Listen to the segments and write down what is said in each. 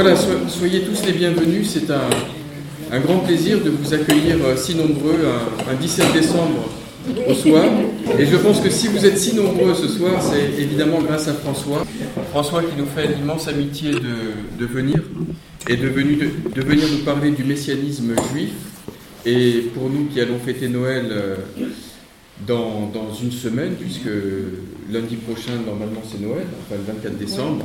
voilà, soyez tous les bienvenus. C'est un, grand plaisir de vous accueillir euh, si nombreux un, 17 décembre au soir. Et je pense que si vous êtes si nombreux ce soir, c'est évidemment grâce à François. François qui nous fait l'immense amitié de, venir et de, venir nous parler du messianisme juif. Et pour nous qui allons fêter Noël euh, dans, dans, une semaine, puisque lundi prochain, normalement, c'est Noël, enfin le 24 décembre.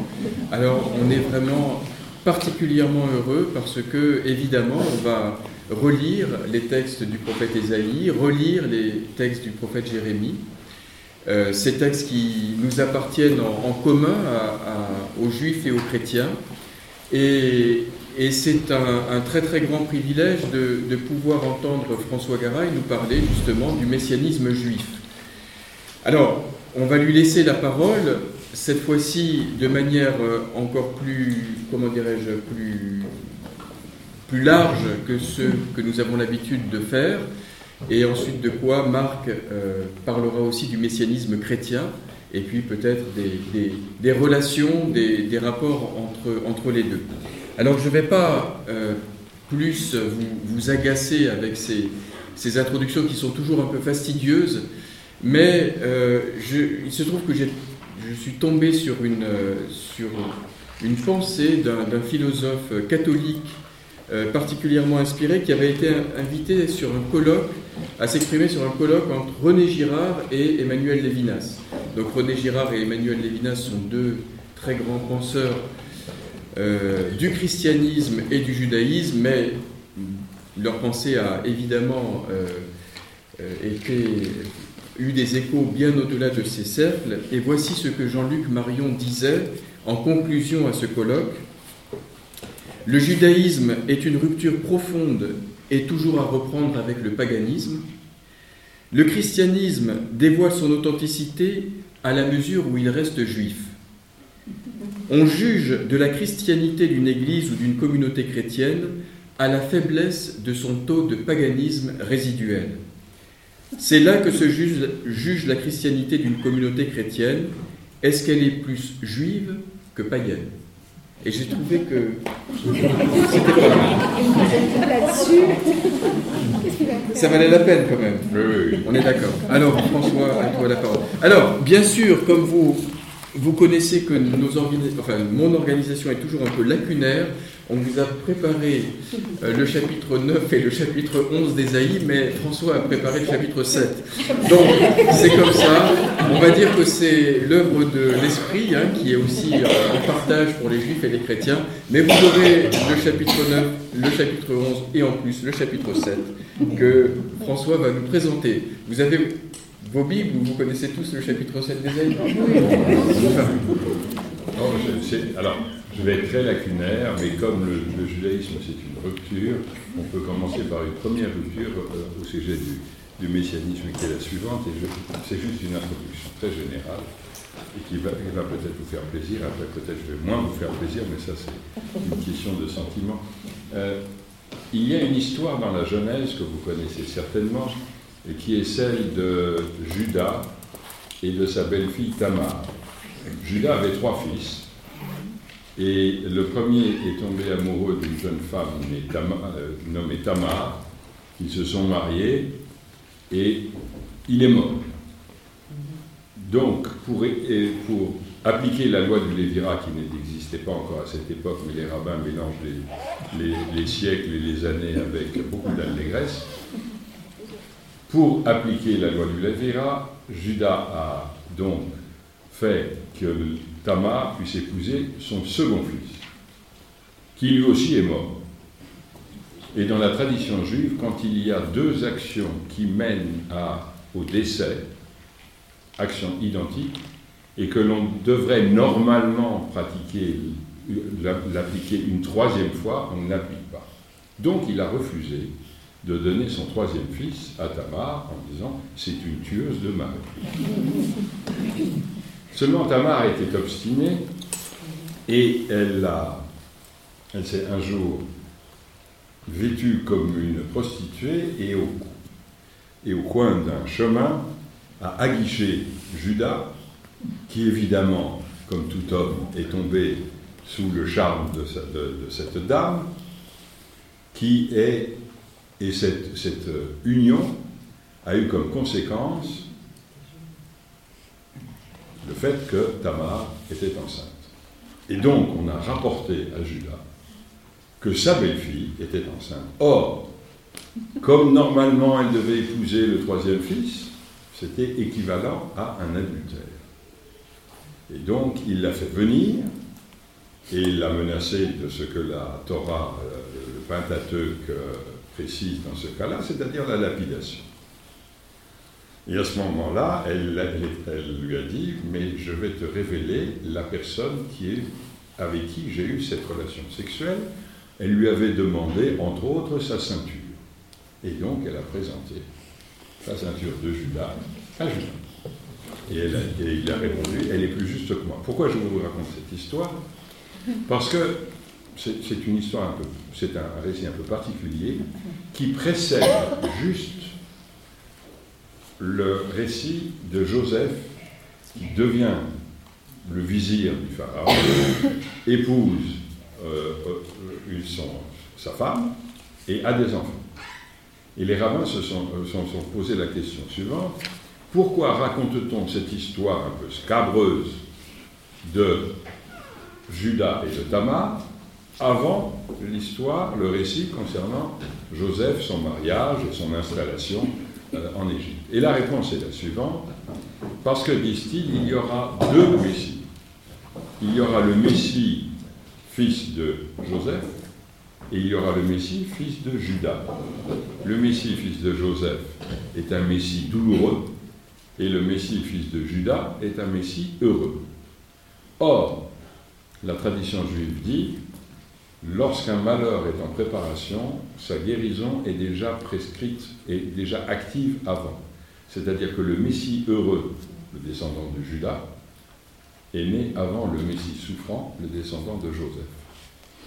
Alors, on est vraiment particulièrement heureux parce que, évidemment, on va relire les textes du prophète Ésaïe, relire les textes du prophète Jérémie, euh, ces textes qui nous appartiennent en, commun aux juifs et aux chrétiens. Et, c'est un, très très grand privilège de, de, pouvoir entendre François Garay nous parler justement du messianisme juif. Alors, on va lui laisser la parole, cette fois-ci de manière euh, encore plus, comment dirais-je, plus, plus large que ce que nous avons l'habitude de faire, et ensuite de quoi Marc euh, parlera aussi du messianisme chrétien, et puis peut-être des, relations, des, rapports entre, entre les deux. Alors je ne vais pas euh, plus vous, vous, agacer avec ces, ces introductions qui sont toujours un peu fastidieuses, mais il se trouve que je suis tombé sur une, euh, sur une pensée d'un philosophe catholique euh, particulièrement inspiré qui avait été invité sur un colloque, à s'exprimer sur un colloque entre René Girard et Emmanuel Lévinas. Donc René Girard et Emmanuel Lévinas sont deux très grands penseurs du christianisme et du judaïsme, mais leur pensée a évidemment été eu des échos bien au-delà de ces cercles, et voici ce que Jean-Luc Marion disait en conclusion à ce colloque. Le judaïsme est une rupture profonde et toujours à reprendre avec le paganisme. Le christianisme dévoile son authenticité à la mesure où il reste juif. On juge de la christianité d'une église ou d'une communauté chrétienne à la faiblesse de son taux de paganisme résiduel. C'est là que se juge, la christianité d'une communauté chrétienne. Est-ce qu'elle est plus juive que païenne? Et j'ai trouvé que c'était pas mal. Ça valait la peine quand même. On est d'accord. Alors, François, à toi la parole. Alors, bien sûr, comme vous, vous connaissez que nos enfin, mon organisation est toujours un peu lacunaire. On vous a préparé euh, le chapitre 9 et le chapitre 11 d'Ésaïe, mais François a préparé le chapitre 7. Donc, c'est comme ça. On va dire que c'est l'œuvre de l'Esprit, hein, qui est aussi euh, un partage pour les Juifs et les chrétiens. Mais vous aurez le chapitre 9, le chapitre 11 et en plus le chapitre 7 que François va nous présenter. Vous avez vos Bibles, vous connaissez tous le chapitre 7 d'Ésaïe Alors, je vais être très lacunaire, mais comme le, judaïsme c'est une rupture, on peut commencer par une première rupture euh, au sujet du, messianisme qui est la suivante, et c'est juste une introduction très générale et qui va, peut-être vous faire plaisir, après peut-être je vais moins vous faire plaisir, mais ça c'est une question de sentiment. Euh, il y a une histoire dans la Genèse que vous connaissez certainement, et qui est celle de Judas et de sa belle-fille Tamar. Judas avait trois fils, et le premier est tombé amoureux d'une jeune femme euh, nommée Tamar. Ils se sont mariés et il est mort. Donc, pour, pour appliquer la loi du Lévira, qui n'existait pas encore à cette époque, mais les rabbins mélangent les, les siècles et les années avec beaucoup d'allégresse, pour appliquer la loi du Lévira, Judas a donc fait que Tamar puisse épouser son second fils, qui lui aussi est mort. Et dans la tradition juive, quand il y a deux actions qui mènent à, au décès, actions identiques, et que l'on devrait normalement pratiquer, l'appliquer une troisième fois, on ne l'applique pas. Donc il a refusé de donner son troisième fils à Tamar en disant c'est une tueuse de mari. Seulement Tamar était obstinée et elle, elle s'est un jour vêtue comme une prostituée et au, et au coin d'un chemin a aguiché Judas, qui évidemment, comme tout homme, est tombé sous le charme de, cette dame, qui est, et cette, cette union a eu comme conséquence le fait que Tamar était enceinte. Et donc, on a rapporté à Judas que sa belle-fille était enceinte. Or, comme normalement elle devait épouser le troisième fils, c'était équivalent à un adultère. Et donc, il l'a fait venir et il l'a menacé de ce que la Torah, euh, le Pentateuque, euh, précise dans ce cas-là, c'est-à-dire la lapidation. Et à ce moment-là, elle, lui a dit, mais je vais te révéler la personne qui est, avec qui j'ai eu cette relation sexuelle. Elle lui avait demandé, entre autres, sa ceinture. Et donc, elle a présenté la ceinture de Judas à Judas. Et, et il a répondu, elle est plus juste que moi. Pourquoi je vous raconte cette histoire? Parce que c'est une histoire un peu, récit un peu particulier qui précède juste le récit de Joseph qui devient le vizir du pharaon, épouse euh, euh, sa femme et a des enfants. Et les rabbins se sont, euh, sont, sont posé la question suivante pourquoi raconte-t-on cette histoire un peu scabreuse de Judas et de Tamar avant l'histoire, le récit concernant Joseph, son mariage et son installation euh, en Égypte Et la réponse est la suivante, parce que, disent-ils, il y aura deux Messies. Il y aura le Messie, fils de Joseph, et il y aura le Messie, fils de Judas. Le Messie, fils de Joseph, est un Messie douloureux, et le Messie, fils de Judas, est un Messie heureux. Or, la tradition juive dit Lorsqu'un malheur est en préparation, sa guérison est déjà prescrite et déjà active avant. C'est-à-dire que le Messie heureux, le descendant de Judas, est né avant le Messie souffrant, le descendant de Joseph.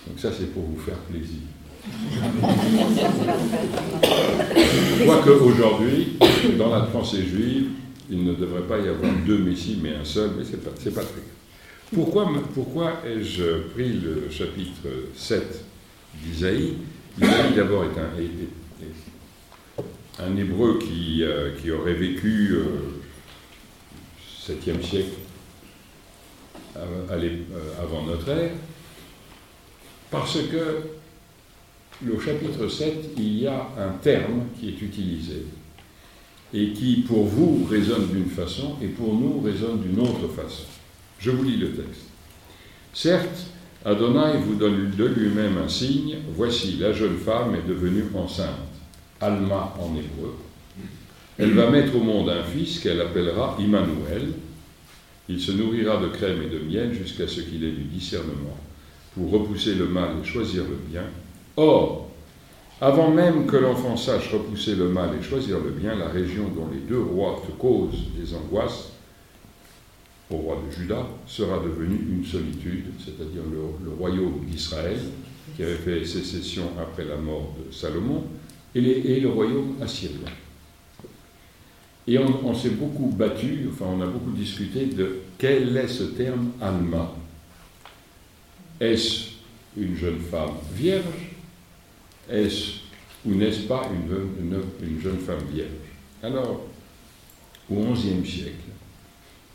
Donc ça, c'est pour vous faire plaisir. Quoique aujourd'hui, dans la pensée juive, il ne devrait pas y avoir deux Messies, mais un seul, mais ce n'est pas, pas très grave. Pourquoi, ai-je pris le chapitre 7 d'Isaïe? Isaïe d'abord est un, hébreu qui, euh, qui, aurait vécu euh, 7e siècle euh, avant notre ère, parce que le chapitre 7, il y a un terme qui est utilisé et qui pour vous résonne d'une façon et pour nous résonne d'une autre façon. Je vous lis le texte. Certes, Adonai vous donne de lui-même un signe. Voici, la jeune femme est devenue enceinte. Alma en hébreu. Elle va mettre au monde un fils qu'elle appellera Immanuel. Il se nourrira de crème et de miel jusqu'à ce qu'il ait du discernement pour repousser le mal et choisir le bien. Or, avant même que l'enfant sache repousser le mal et choisir le bien, la région dont les deux rois te causent des angoisses au roi de Juda sera devenu une solitude, c'est-à-dire le, royaume d'Israël, qui avait fait sécession après la mort de Salomon, et, le royaume assyrien. Et on, s'est beaucoup battu, enfin on a beaucoup discuté de quel est ce terme Alma. Est-ce une jeune femme vierge? Est-ce ou n'est-ce pas une, une, jeune femme vierge? Alors, au XIe siècle,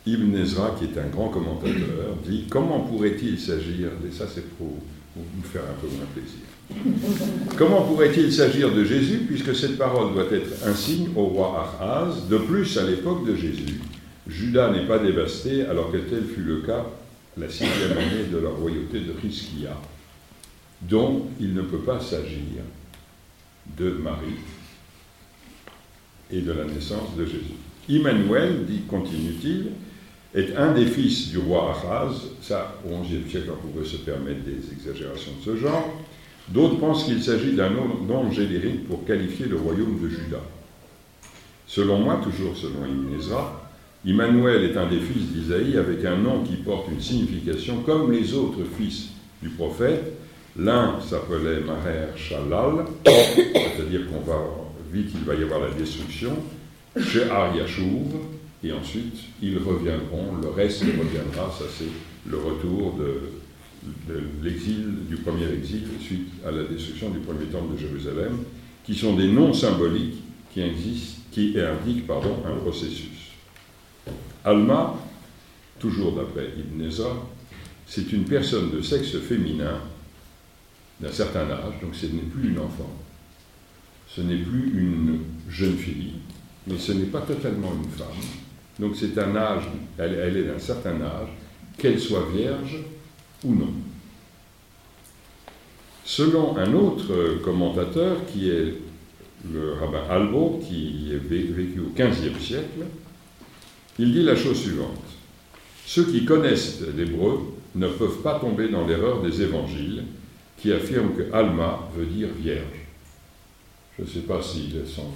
Ibn Ezra, qui est un grand commentateur, dit Comment pourrait-il s'agir, et ça c'est pour, vous faire un peu moins plaisir, comment pourrait-il s'agir de Jésus, puisque cette parole doit être un signe au roi Ahaz De plus, à l'époque de Jésus, Judas n'est pas dévasté, alors que tel fut le cas la sixième année de la royauté de Riskia. Donc, il ne peut pas s'agir de Marie et de la naissance de Jésus. Immanuel, dit, continue-t-il, est un des fils du roi Ahaz. Ça, au XIe siècle, on pouvait se permettre des exagérations de ce genre. D'autres pensent qu'il s'agit d'un nom générique pour qualifier le royaume de Juda. Selon moi, toujours selon Ibn Ezra, Immanuel est un des fils d'Isaïe avec un nom qui porte une signification comme les autres fils du prophète. L'un s'appelait Maher Shalal, c'est-à-dire qu'on va vite, il va y avoir la destruction. She'ar Yashuv, et ensuite ils reviendront, le reste reviendra, ça c'est le retour de, l'exil, du premier exil, suite à la destruction du premier temple de Jérusalem, qui sont des noms symboliques qui, existent, qui indiquent un processus. Alma, toujours d'après Ibn Ezra, c'est une personne de sexe féminin d'un certain âge, donc ce n'est plus une enfant, ce n'est plus une jeune fille, mais ce n'est pas totalement une femme. Donc c'est un âge, elle, est d'un certain âge, qu'elle soit vierge ou non. Selon un autre commentateur, qui est le rabbin Albo, qui est vécu au XVe siècle, il dit la chose suivante. Ceux qui connaissent l'hébreu ne peuvent pas tomber dans l'erreur des évangiles qui affirment que Alma veut dire vierge. Je ne sais pas si son,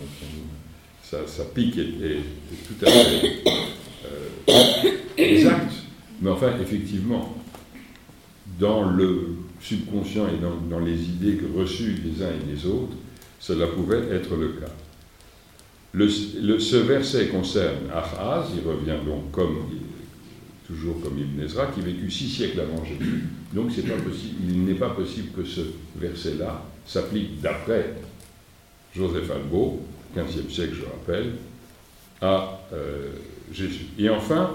sa, pique est, tout à fait euh, exacte, mais enfin, effectivement, dans le subconscient et dans, les idées reçues des uns et des autres, cela pouvait être le cas. Ce verset concerne Ahaz, il revient donc comme, toujours comme Ibn Ezra, qui vécut six siècles avant Jésus. Donc il n'est pas possible que ce verset-là s'applique d'après Joseph Albo, 15e siècle, je rappelle, à euh, Jésus. Et enfin,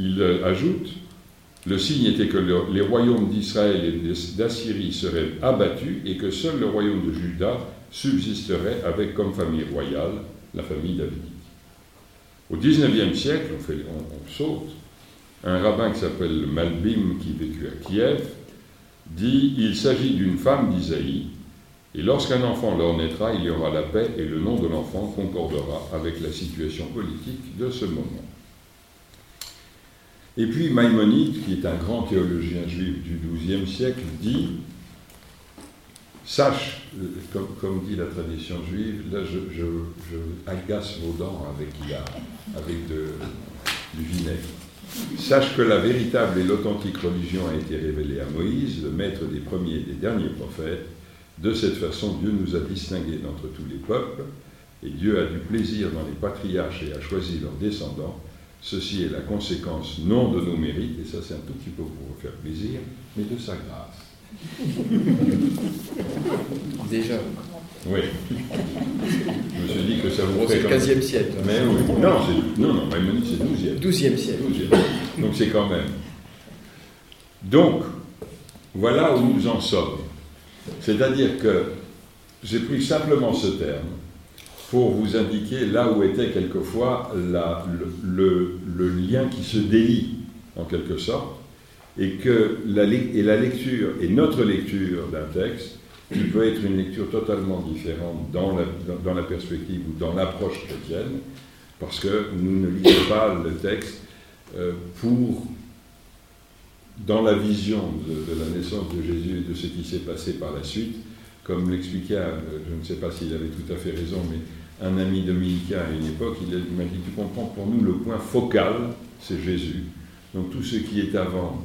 il euh, ajoute le signe était que les royaumes d'Israël et d'Assyrie seraient abattus et que seul le royaume de Juda subsisterait avec comme famille royale la famille davidique. Au XIXe siècle, on, on, saute, un rabbin qui s'appelle Malbim, qui vécut à Kiev, dit Il s'agit d'une femme d'Isaïe, et lorsqu'un enfant leur naîtra, il y aura la paix, et le nom de l'enfant concordera avec la situation politique de ce moment. Et puis Maïmonide, qui est un grand théologien juif du XIIe siècle, dit Sache, comme, dit la tradition juive, là je, agace vos dents avec, avec du vinaigre. Sache que la véritable et l'authentique religion a été révélée à Moïse, le maître des premiers et des derniers prophètes. De cette façon, Dieu nous a distingués d'entre tous les peuples, et Dieu a du plaisir dans les patriarches et a choisi leurs descendants Ceci est la conséquence non de nos mérites, et ça c'est un tout petit peu pour vous faire plaisir, mais de sa grâce. Déjà. Oui. Je me suis dit que ça vous C'est le 15e siècle. Mais oui. Non, non, non, c'est 12e. 12e siècle. 12e. Donc c'est quand même. Donc, voilà où nous en sommes. C'est-à-dire que j'ai pris simplement ce terme pour vous indiquer là où était quelquefois le, lien qui se délie, en quelque sorte, et que la, et la lecture, et notre lecture d'un texte, qui peut être une lecture totalement différente dans la, perspective ou dans l'approche chrétienne, parce que nous ne lisons pas le texte euh, pour, dans la vision de, la naissance de Jésus et de ce qui s'est passé par la suite, comme l'expliquait, euh, je ne sais pas s'il avait tout à fait raison, mais un ami dominicain à une époque, il m'a dit, tu comprends, pour nous, le point focal, c'est Jésus. Donc tout ce qui est avant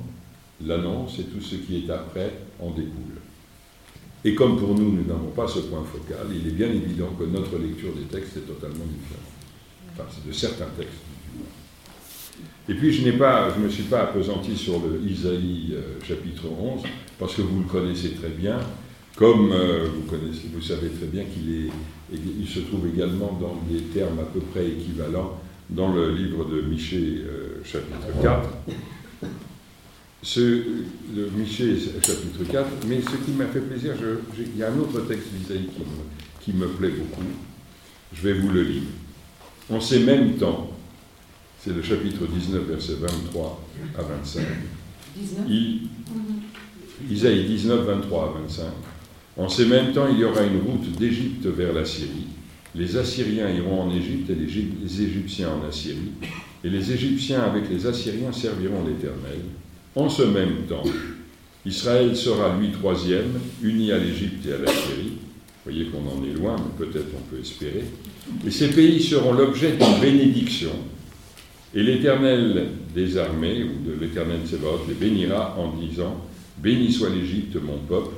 l'annonce et tout ce qui est après en découle. Et comme pour nous, nous n'avons pas ce point focal, il est bien évident que notre lecture des textes est totalement différente. Enfin, c'est de certains textes. Et puis, je n'ai pas, je me suis pas appesanti sur le Isaïe euh, chapitre 11, parce que vous le connaissez très bien, comme euh, vous, savez très bien qu'il est il se trouve également dans des termes à peu près équivalents dans le livre de Michée, euh, chapitre 4. Ce, le Michée, chapitre 4, mais ce qui m'a fait plaisir, il y a un autre texte d'Isaïe qui, me, plaît beaucoup. Je vais vous le lire. En ces mêmes temps, c'est le chapitre 19, verset 23 à 25. 19 il, Isaïe 19, 23 à 25. En ces mêmes temps, il y aura une route d'Égypte vers la Syrie. Les Assyriens iront en Égypte et les Égyptiens en Assyrie. Et les Égyptiens avec les Assyriens serviront l'Éternel. En ce même temps, Israël sera lui troisième, uni à l'Égypte et à la Syrie. Vous voyez qu'on en est loin, mais peut-être on peut espérer. Et ces pays seront l'objet d'une bénédiction. Et l'Éternel des armées, ou de l'Éternel Sébaoth, les bénira en disant Béni soit l'Égypte, mon peuple,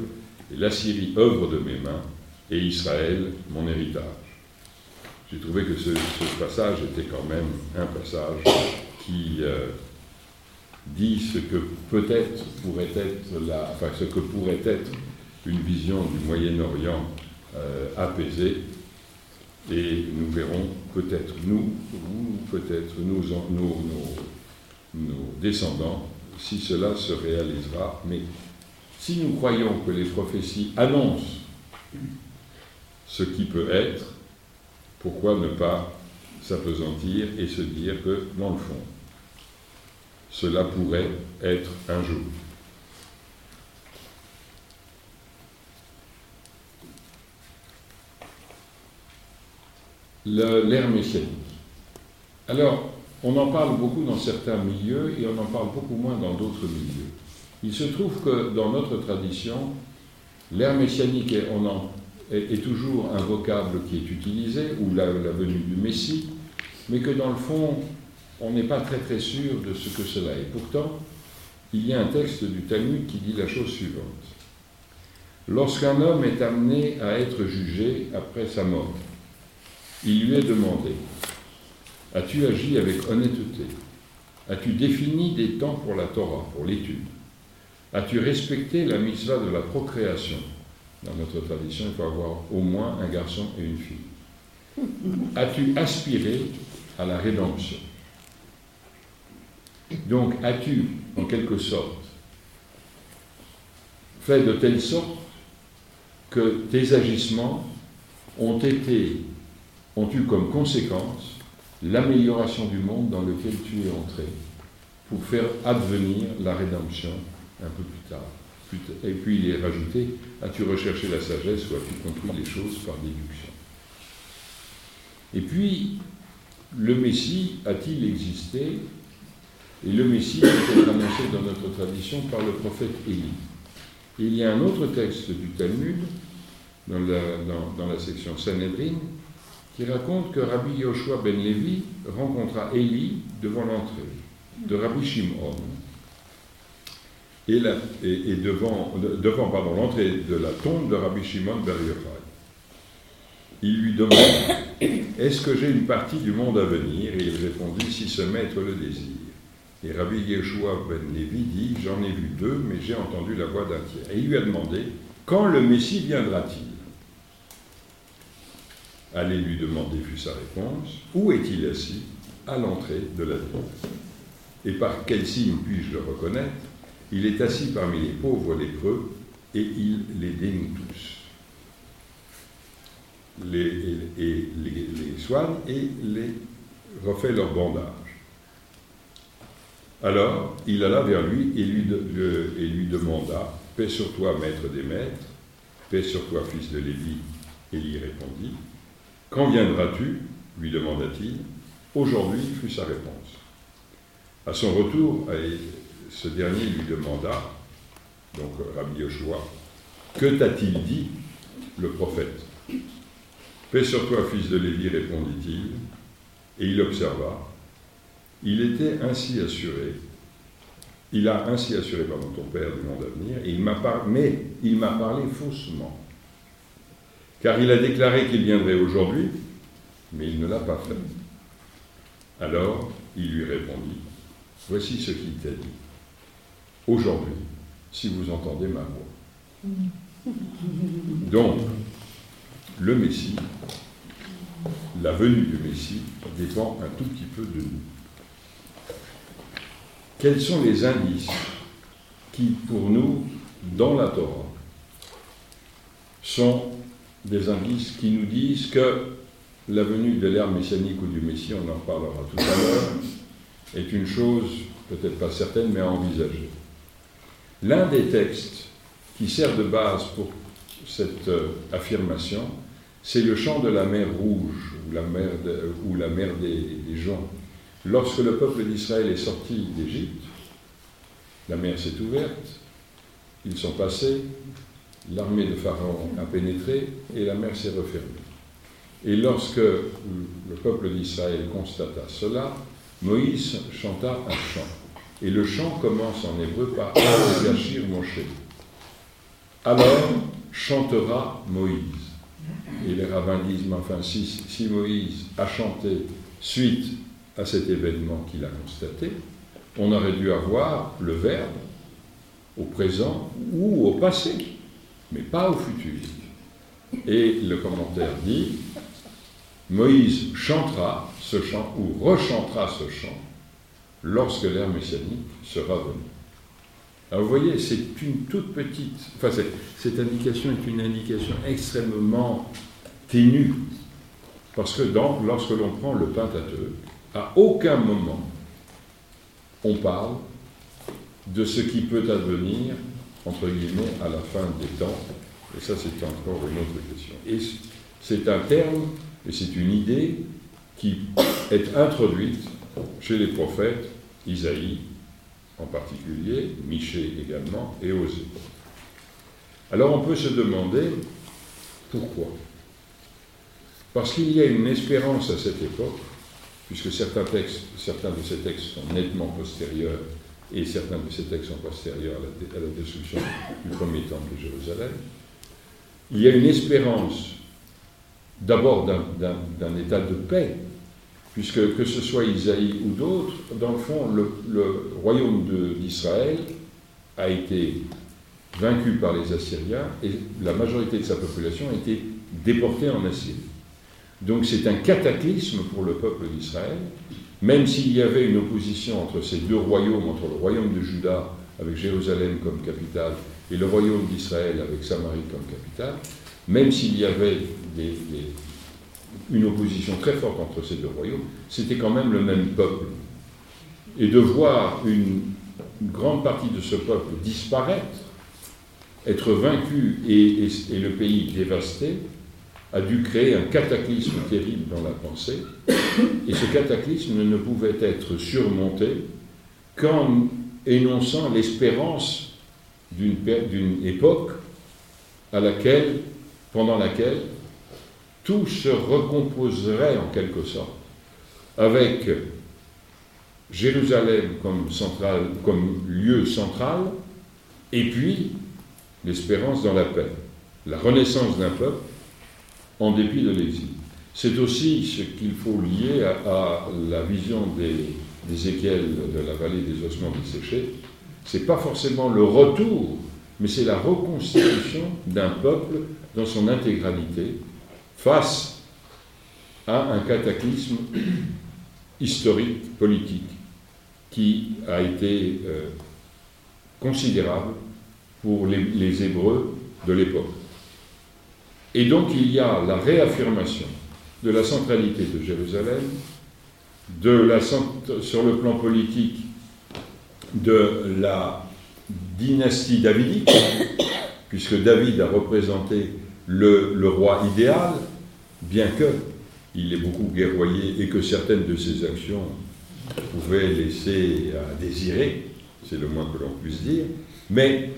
et la Syrie œuvre de mes mains, et Israël mon héritage. J'ai trouvé que ce, passage était quand même un passage qui, euh, dit ce que peut-être pourrait être la, une vision du Moyen-Orient euh, apaisé. Et nous verrons peut-être nous, ou peut-être nous, nos, nos descendants, si cela se réalisera. Mais si nous croyons que les prophéties annoncent ce qui peut être, pourquoi ne pas s'apesantir et se dire que, dans le fond, cela pourrait être un jour. L'ère messianique. Alors, on en parle beaucoup dans certains milieux et on en parle beaucoup moins dans d'autres milieux. Il se trouve que dans notre tradition, l'ère messianique, est, toujours un vocable qui est utilisé, ou la, venue du Messie, mais que dans le fond, on n'est pas très très sûr de ce que cela est. Pourtant, il y a un texte du Talmud qui dit la chose suivante. Lorsqu'un homme est amené à être jugé après sa mort, il lui est demandé As-tu agi avec honnêteté? As-tu défini des temps pour la Torah, pour l'étude? As-tu respecté la mitzvah de la procréation? Dans notre tradition, il faut avoir au moins un garçon et une fille. As-tu aspiré à la rédemption? Donc, as-tu, en quelque sorte, fait de telle sorte que tes agissements ont été, ont eu comme conséquence l'amélioration du monde dans lequel tu es entré, pour faire advenir la rédemption un peu plus tard. Et puis il est rajouté As-tu recherché la sagesse ou as-tu compris les choses par déduction? Et puis, le Messie a-t-il existé? Et le Messie été annoncé dans notre tradition par le prophète Élie. il y a un autre texte du Talmud, dans la, dans, la section Sanhedrin, qui raconte que Rabbi Yoshua ben Levi rencontra Élie devant l'entrée de Rabbi Shimon et, devant, l'entrée de la tombe de Rabbi Shimon Ber Yochai. Il lui demande Est-ce que j'ai une partie du monde à venir? Et il répondit Si ce maître le désire. Et Rabbi Yeshua ben Levi dit J'en ai vu deux, mais j'ai entendu la voix d'un tiers. Et il lui a demandé Quand le Messie viendra-t-il? Allez lui demander, fut sa réponse Où est-il assis? À l'entrée de la ville. Et par quel signe puis-je le reconnaître? Il est assis parmi les pauvres lépreux et il les dénoue tous. Les, et, les, soigne et les refait leur bandage. Alors il alla vers lui et lui, et lui demanda Paix sur toi, maître des maîtres, paix sur toi, fils de Lévi. Et il répondit Quand viendras-tu lui demanda-t-il. Aujourd'hui fut sa réponse. À son retour, ce dernier lui demanda, donc Rabbi Yoshua, Que t'a-t-il dit le prophète? Paix sur toi, fils de Lévi, répondit-il, et il observa. Il était ainsi assuré, il a ainsi assuré, par ton père du monde à venir, il m'a mais il m'a parlé faussement, car il a déclaré qu'il viendrait aujourd'hui, mais il ne l'a pas fait. Alors il lui répondit, voici ce qu'il t'a dit aujourd'hui, si vous entendez ma voix. Donc, le Messie, la venue du Messie dépend un tout petit peu de nous. Quels sont les indices qui, pour nous, dans la Torah, sont des indices qui nous disent que la venue de l'ère messianique ou du Messie, on en parlera tout à l'heure, est une chose peut-être pas certaine, mais à envisager. L'un des textes qui sert de base pour cette euh, affirmation, c'est le chant de la mer Rouge, ou la mer, ou la mer des, gens. Lorsque le peuple d'Israël est sorti d'Égypte, la mer s'est ouverte, ils sont passés, l'armée de Pharaon a pénétré et la mer s'est refermée. Et lorsque le peuple d'Israël constata cela, Moïse chanta un chant. Et le chant commence en hébreu par Yashir Moshe. Alors chantera Moïse. Et les rabbins disent, mais enfin, si Moïse a chanté suite à cet événement qu'il a constaté, on aurait dû avoir le verbe au présent ou au passé, mais pas au futur. Et le commentaire dit, Moïse chantera ce chant ou rechantera ce chant lorsque l'ère messianique sera venue. Alors vous voyez, c'est une toute petite, enfin cette indication est une indication extrêmement ténue, parce que lorsque l'on prend le Pentateuque, à aucun moment on parle de ce qui peut advenir, entre guillemets, à la fin des temps. Et ça, c'est encore une autre question. Et c'est un terme, et c'est une idée qui est introduite chez les prophètes, Isaïe en particulier, Michée également, et Osée. Alors on peut se demander pourquoi. Parce qu'il y a une espérance à cette époque, puisque certains textes, certains de ces textes sont nettement postérieurs et certains de ces textes sont postérieurs à la, destruction du premier temple de Jérusalem, il y a une espérance d'abord d'un état de paix, puisque que ce soit Isaïe ou d'autres, dans le fond, le, royaume d'Israël a été vaincu par les Assyriens et la majorité de sa population a été déportée en Assyrie. Donc c'est un cataclysme pour le peuple d'Israël, même s'il y avait une opposition entre ces deux royaumes, entre le royaume de Juda avec Jérusalem comme capitale et le royaume d'Israël avec Samarie comme capitale, même s'il y avait une opposition très forte entre ces deux royaumes, c'était quand même le même peuple. Et de voir une, grande partie de ce peuple disparaître, être vaincu et le pays dévasté, a dû créer un cataclysme terrible dans la pensée, et ce cataclysme ne pouvait être surmonté qu'en énonçant l'espérance d'une époque à laquelle, pendant laquelle tout se recomposerait en quelque sorte, avec Jérusalem comme, comme lieu central, et puis l'espérance dans la paix, la renaissance d'un peuple en dépit de l'exil. C'est aussi ce qu'il faut lier à, la vision d'Ézéchiel de la vallée des ossements desséchés. Ce n'est pas forcément le retour, mais c'est la reconstitution d'un peuple dans son intégralité face à un cataclysme historique, politique, qui a été euh, considérable pour les Hébreux de l'époque. Et donc il y a la réaffirmation de la centralité de Jérusalem, de la, sur le plan politique de la dynastie davidique, puisque David a représenté le, roi idéal, bien que il ait beaucoup guerroyé et que certaines de ses actions pouvaient laisser à désirer, c'est le moins que l'on puisse dire, mais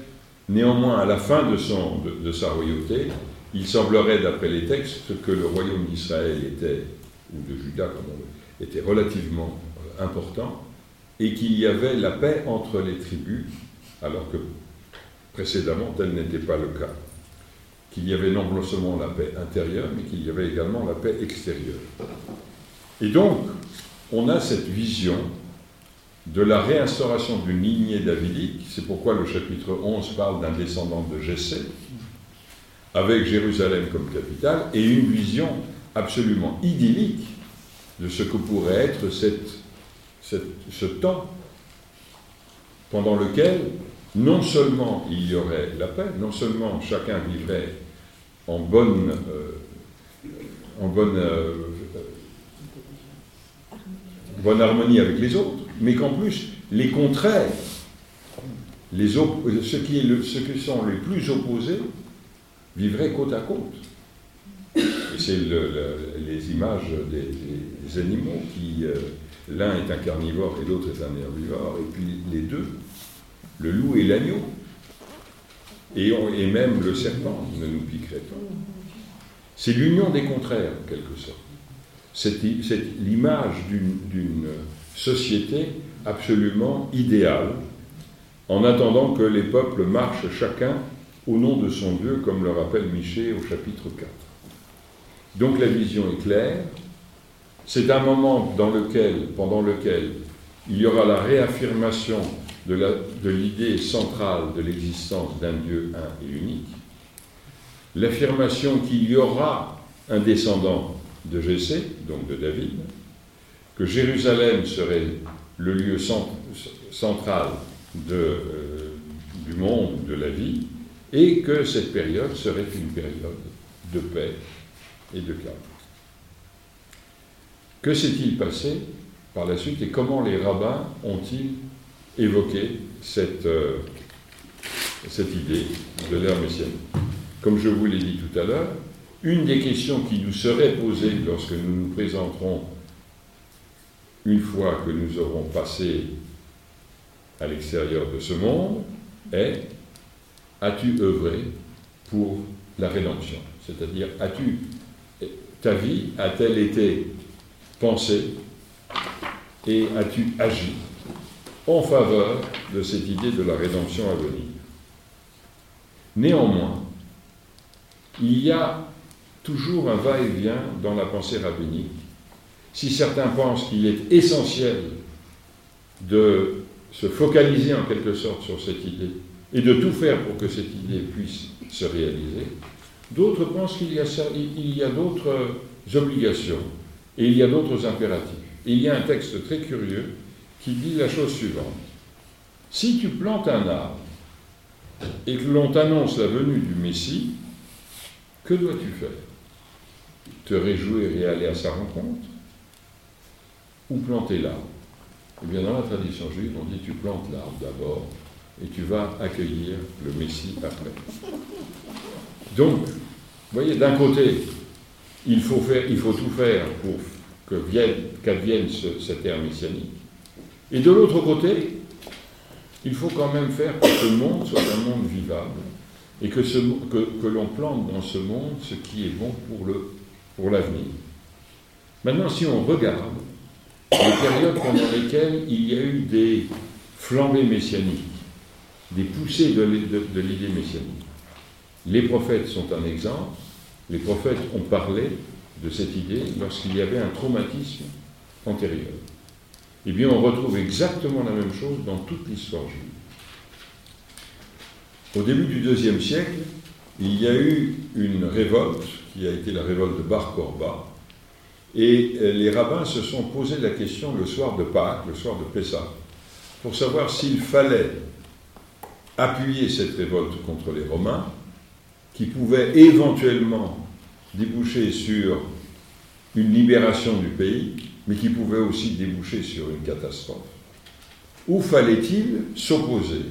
néanmoins à la fin de, son, de sa royauté, il semblerait, d'après les textes, que le royaume d'Israël était, ou de Juda comme on était relativement euh, important, et qu'il y avait la paix entre les tribus, alors que précédemment tel n'était pas le cas. Qu'il y avait non seulement la paix intérieure, mais qu'il y avait également la paix extérieure. Et donc, on a cette vision de la réinstauration d'une lignée davidique, c'est pourquoi le chapitre 11 parle d'un descendant de Jessé, avec Jérusalem comme capitale, et une vision absolument idyllique de ce que pourrait être ce temps pendant lequel non seulement il y aurait la paix, non seulement chacun vivrait en bonne, euh, en bonne, euh, bonne harmonie avec les autres, mais qu'en plus les contraires, les ce, qui est ce qui sont les plus opposés, vivraient côte à côte. C'est les images des, animaux qui, euh, l'un est un carnivore et l'autre est un herbivore, et puis les deux, le loup et l'agneau, et, et, même le serpent ne nous piquerait pas. C'est l'union des contraires, en quelque sorte. C'est l'image d'une société absolument idéale, en attendant que les peuples marchent chacun au nom de son Dieu, comme le rappelle Michée au chapitre 4. Donc la vision est claire. C'est un moment dans lequel, pendant lequel il y aura la réaffirmation de l'idée centrale de l'existence d'un Dieu un et unique, l'affirmation qu'il y aura un descendant de Jessé, donc de David, que Jérusalem serait le lieu central euh, du monde, de la vie, et que cette période serait une période de paix et de calme. Que s'est-il passé par la suite et comment les rabbins ont-ils évoqué cette, euh, idée de l'ère messianique? Comme je vous l'ai dit tout à l'heure, une des questions qui nous serait posée lorsque nous nous présenterons une fois que nous aurons passé à l'extérieur de ce monde est as-tu œuvré pour la rédemption? C'est-à-dire, as-tu ta vie a-t-elle été pensée et as-tu agi en faveur de cette idée de la rédemption à venir? Néanmoins, il y a toujours un va-et-vient dans la pensée rabbinique. Si certains pensent qu'il est essentiel de se focaliser en quelque sorte sur cette idée et de tout faire pour que cette idée puisse se réaliser, d'autres pensent qu'il y a, d'autres obligations et il y a d'autres impératifs. il y a un texte très curieux qui dit la chose suivante. Si tu plantes un arbre et que l'on t'annonce la venue du Messie, que dois-tu faire? Te réjouir et aller à sa rencontre Ou planter l'arbre? Eh bien, dans la tradition juive, on dit tu plantes l'arbre d'abord et tu vas accueillir le Messie après. Donc, vous voyez, d'un côté, il faut, faire, il faut tout faire pour qu'advienne cette ère messianique. Et de l'autre côté, il faut quand même faire que ce monde soit un monde vivable et que, que, l'on plante dans ce monde ce qui est bon pour, pour l'avenir. Maintenant, si on regarde les périodes pendant lesquelles il y a eu des flambées messianiques, des poussées de, l'idée messianique, les prophètes sont un exemple. Les prophètes ont parlé de cette idée lorsqu'il y avait un traumatisme antérieur. Eh bien, on retrouve exactement la même chose dans toute l'histoire juive. Au début du deuxième siècle, il y a eu une révolte qui a été la révolte de Bar Korba, et euh, les rabbins se sont posé la question le soir de Pâques, le soir de Pessah, pour savoir s'il fallait appuyer cette révolte contre les Romains, qui pouvait éventuellement déboucher sur une libération du pays, mais qui pouvait aussi déboucher sur une catastrophe. Ou fallait-il s'opposer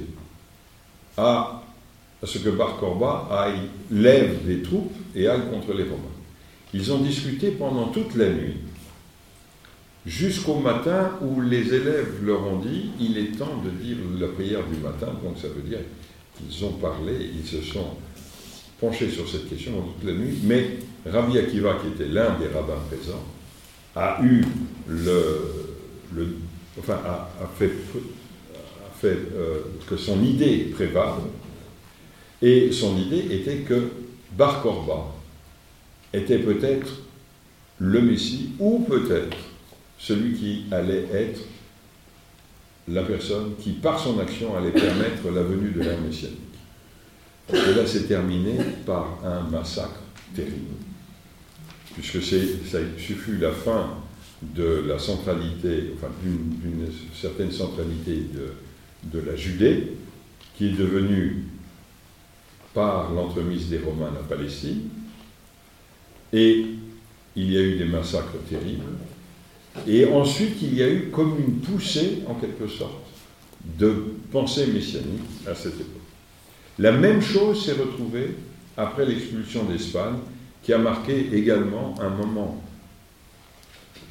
à, ce que Bar Korba aille, lève des troupes et aille contre les Romains? Ils ont discuté pendant toute la nuit, jusqu'au matin où les élèves leur ont dit il est temps de dire la prière du matin, donc ça veut dire qu'ils ont parlé, ils se sont penchés sur cette question toute la nuit, mais Rabbi Akiva, qui était l'un des rabbins présents, a eu le, enfin, a, fait, euh, que son idée prévale, et son idée était que Bar Korba était peut-être le Messie, ou peut-être celui qui allait être la personne qui, par son action, allait permettre la venue de l'ère messianique. Cela s'est terminé par un massacre terrible. Puisque ça fut la fin de la centralité, enfin d'une certaine centralité de, de, la Judée, qui est devenue, par l'entremise des Romains, la Palestine, et il y a eu des massacres terribles, et ensuite il y a eu comme une poussée, en quelque sorte, de pensée messianique à cette époque. La même chose s'est retrouvée après l'expulsion d'Espagne qui a marqué également un moment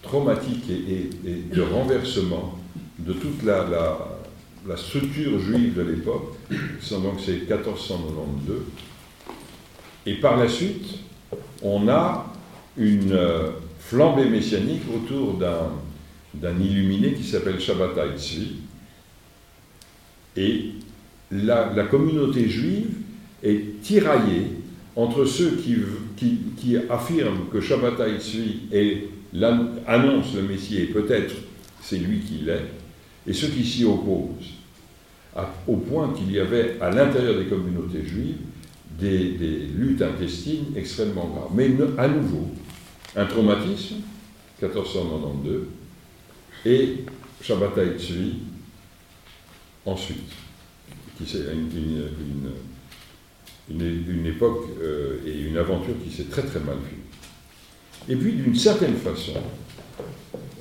traumatique et, de renversement de toute la, structure juive de l'époque, donc c'est 1492. Et par la suite, on a une euh, flambée messianique autour d'un illuminé qui s'appelle Shabbatai Tzvi. Et la, communauté juive est tiraillée entre ceux qui, affirment que Shabbatai Tzvi annonce le Messie et peut-être c'est lui qui l'est, Et ceux qui s'y opposent, au point qu'il y avait à l'intérieur des communautés juives des, luttes intestines extrêmement graves. Mais à nouveau, un traumatisme, 1492, et Shabbatai Tzvi, ensuite, qui c'est une, époque euh, et une aventure qui s'est très très mal vue. Et puis, d'une certaine façon,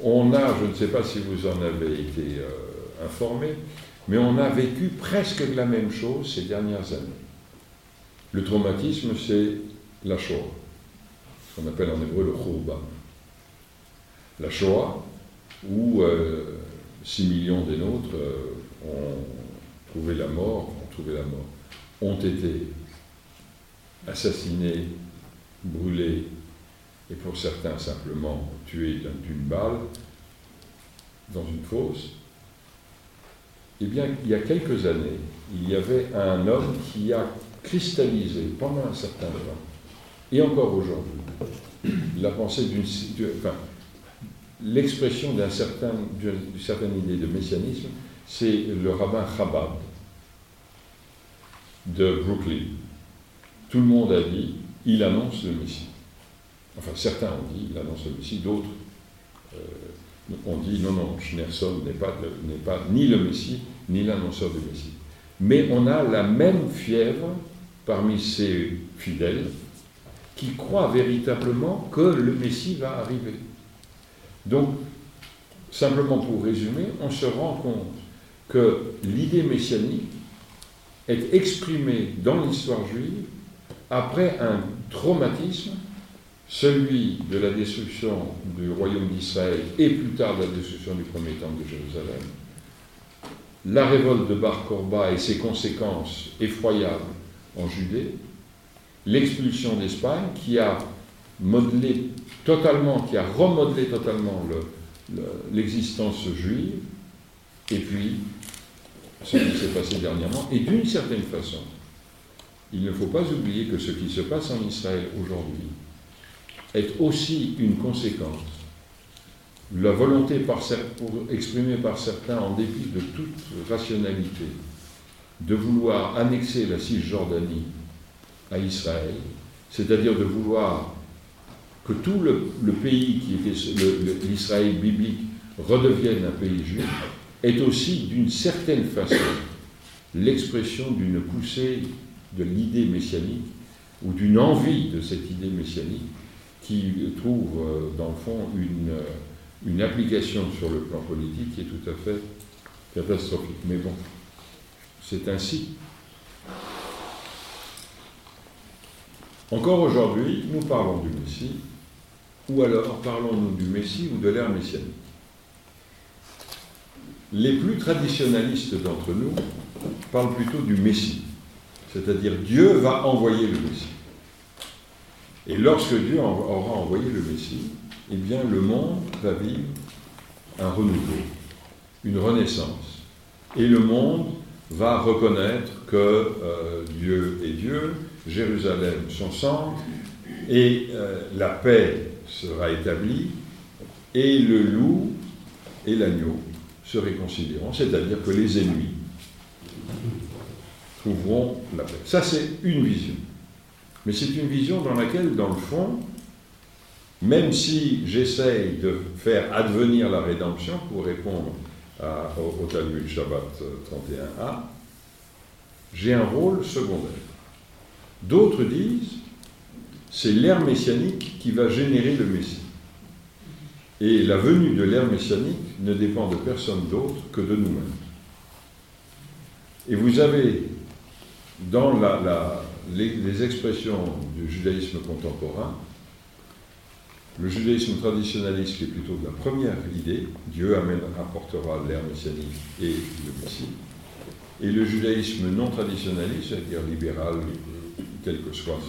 on a, je ne sais pas si vous en avez été euh, informé, mais on a vécu presque la même chose ces dernières années. Le traumatisme, c'est la Shoah, ce qu'on appelle en hébreu le Khurban. La Shoah, où 6 euh, millions des nôtres euh, ont trouvé la mort, ont trouvé la mort, ont été assassinés, brûlés, et pour certains simplement tués d'une balle dans une fosse, eh bien, il y a quelques années, il y avait un homme qui a cristallisé pendant un certain temps, et encore aujourd'hui, l'expression d'un certain, d'une certaine idée de messianisme, c'est le rabbin Chabad de Brooklyn. Tout le monde a dit, il annonce le Messie. Enfin, certains ont dit, il annonce le Messie, d'autres euh, on dit non, non, Schneerson n'est pas, pas ni le Messie, ni l'annonceur du Messie. Mais on a la même fièvre parmi ces fidèles qui croient véritablement que le Messie va arriver. Donc, simplement pour résumer, on se rend compte que l'idée messianique est exprimée dans l'histoire juive après un traumatisme celui de la destruction du royaume d'Israël et plus tard de la destruction du premier temple de Jérusalem, la révolte de Bar Korba et ses conséquences effroyables en Judée, l'expulsion d'Espagne qui a modelé totalement, qui a remodelé totalement l'existence juive, et puis ce qui s'est passé dernièrement, et d'une certaine façon, il ne faut pas oublier que ce qui se passe en Israël aujourd'hui est aussi une conséquence. La volonté exprimée par certains, en dépit de toute rationalité, de vouloir annexer la Cisjordanie à Israël, c'est-à-dire de vouloir que tout le, pays qui l'Israël biblique redevienne un pays juif, est aussi d'une certaine façon l'expression d'une poussée de l'idée messianique ou d'une envie de cette idée messianique qui trouve euh, dans le fond euh, une application sur le plan politique qui est tout à fait catastrophique. Mais bon, c'est ainsi. Encore aujourd'hui, nous parlons du Messie, ou alors parlons-nous du Messie ou de l'ère messianique. Les plus traditionnalistes d'entre nous parlent plutôt du Messie, c'est-à-dire Dieu va envoyer le Messie. Et lorsque Dieu aura envoyé le Messie, eh bien le monde va vivre un renouveau, une renaissance. Et le monde va reconnaître que euh, Dieu est Dieu, Jérusalem son centre, et euh, la paix sera établie, et le loup et l'agneau se réconcilieront, c'est-à-dire que les ennemis trouveront la paix. Ça, c'est une vision. Mais c'est une vision dans laquelle, dans le fond, même si j'essaye de faire advenir la rédemption pour répondre au, Talmud Shabbat 31a, j'ai un rôle secondaire. D'autres disent, c'est l'ère messianique qui va générer le Messie. Et la venue de l'ère messianique ne dépend de personne d'autre que de nous-mêmes. Et vous avez dans la, les, expressions du judaïsme contemporain, le judaïsme traditionnaliste qui est plutôt de la première idée, Dieu apportera l'ère messianique et le Messie, et le judaïsme non traditionnaliste, c'est-à-dire libéral, quel que soit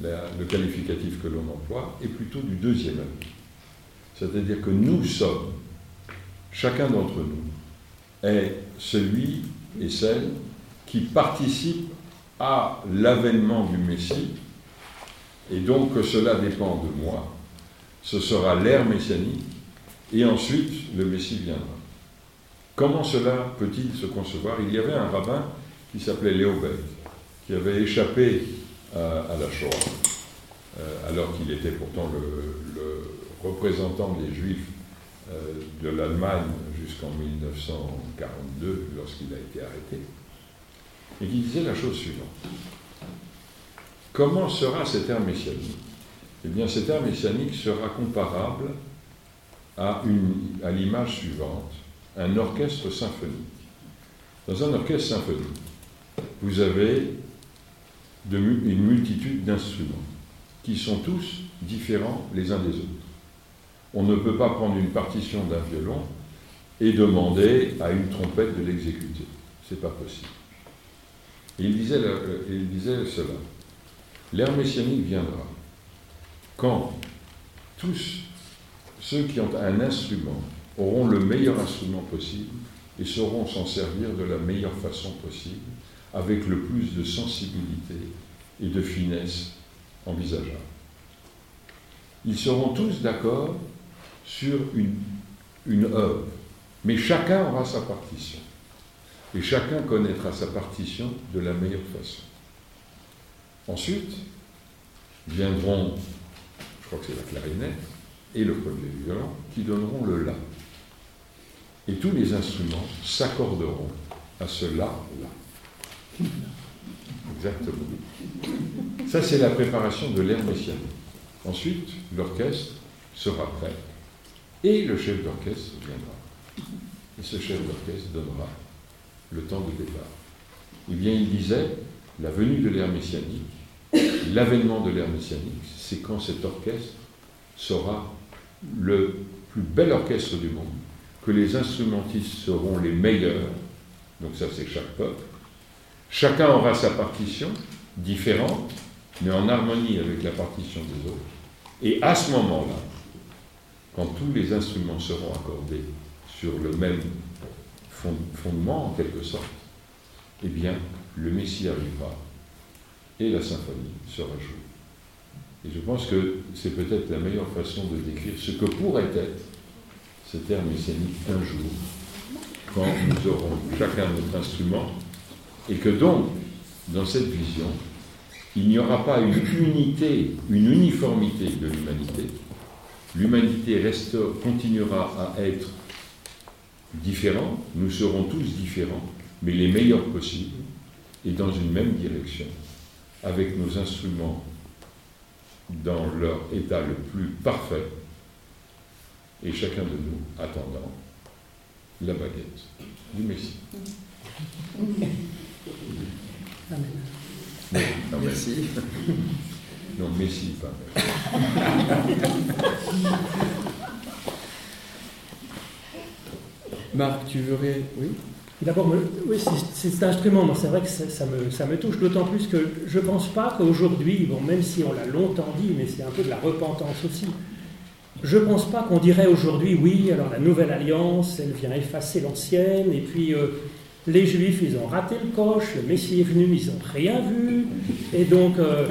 le qualificatif que l'on emploie, est plutôt du deuxième avis. C'est-à-dire que nous sommes, chacun d'entre nous, est celui et celle qui participe à l'avènement du Messie, et donc que cela dépend de moi. Ce sera l'ère messianique, et ensuite le Messie viendra. Comment cela peut-il se concevoir? Il y avait un rabbin qui s'appelait Léobert, qui avait échappé à, la Shoah, euh, alors qu'il était pourtant le, représentant des Juifs euh, de l'Allemagne jusqu'en 1942, lorsqu'il a été arrêté, et qui disait la chose suivante. Comment sera cette ère messianique? Eh bien, cette ère messianique sera comparable à, à l'image suivante, un orchestre symphonique. Dans un orchestre symphonique, vous avez une multitude d'instruments qui sont tous différents les uns des autres. On ne peut pas prendre une partition d'un violon et demander à une trompette de l'exécuter. Ce n'est pas possible. il disait, il disait cela. L'ère messianique viendra quand tous ceux qui ont un instrument auront le meilleur instrument possible et sauront s'en servir de la meilleure façon possible, avec le plus de sensibilité et de finesse envisageable. Ils seront tous d'accord sur une, œuvre, mais chacun aura sa partition. Et chacun connaîtra sa partition de la meilleure façon. Ensuite, viendront, je crois que c'est la clarinette et le premier violon, qui donneront le La. Et tous les instruments s'accorderont à ce La-là. Exactement. Ça, c'est la préparation de l'ère messianique. Ensuite, l'orchestre sera prêt. Et le chef d'orchestre viendra. Et ce chef d'orchestre donnera le temps de départ. Eh bien, il disait, la venue de l'ère messianique, l'avènement de l'ère messianique, c'est quand cet orchestre sera le plus bel orchestre du monde, que les instrumentistes seront les meilleurs, donc ça c'est chaque peuple, chacun aura sa partition différente, mais en harmonie avec la partition des autres, et à ce moment-là, quand tous les instruments seront accordés sur le même fondement en quelque sorte, eh bien, le Messie arrivera et la symphonie sera jouée. Et je pense que c'est peut-être la meilleure façon de décrire ce que pourrait être cette ère messianique un jour, quand nous aurons chacun notre instrument, et que donc, dans cette vision, il n'y aura pas une unité, une uniformité de l'humanité. L'humanité continuera à être différente, nous serons tous différents, mais les meilleurs possibles, et dans une même direction, avec nos instruments dans leur état le plus parfait, et chacun de nous attendant la baguette du Messie. Amen. Non, Merci. Non, Messie, pas Marc, tu voudrais. Oui? D'abord, oui, cet instrument, c'est vrai que ça, me, ça, me, touche, d'autant plus que je ne pense pas qu'aujourd'hui, bon, même si on l'a longtemps dit, mais c'est un peu de la repentance aussi, je ne pense pas qu'on dirait aujourd'hui, oui, alors la nouvelle alliance, elle vient effacer l'ancienne, et puis euh, les juifs, ils ont raté le coche, le Messie est venu, ils n'ont rien vu, et donc euh,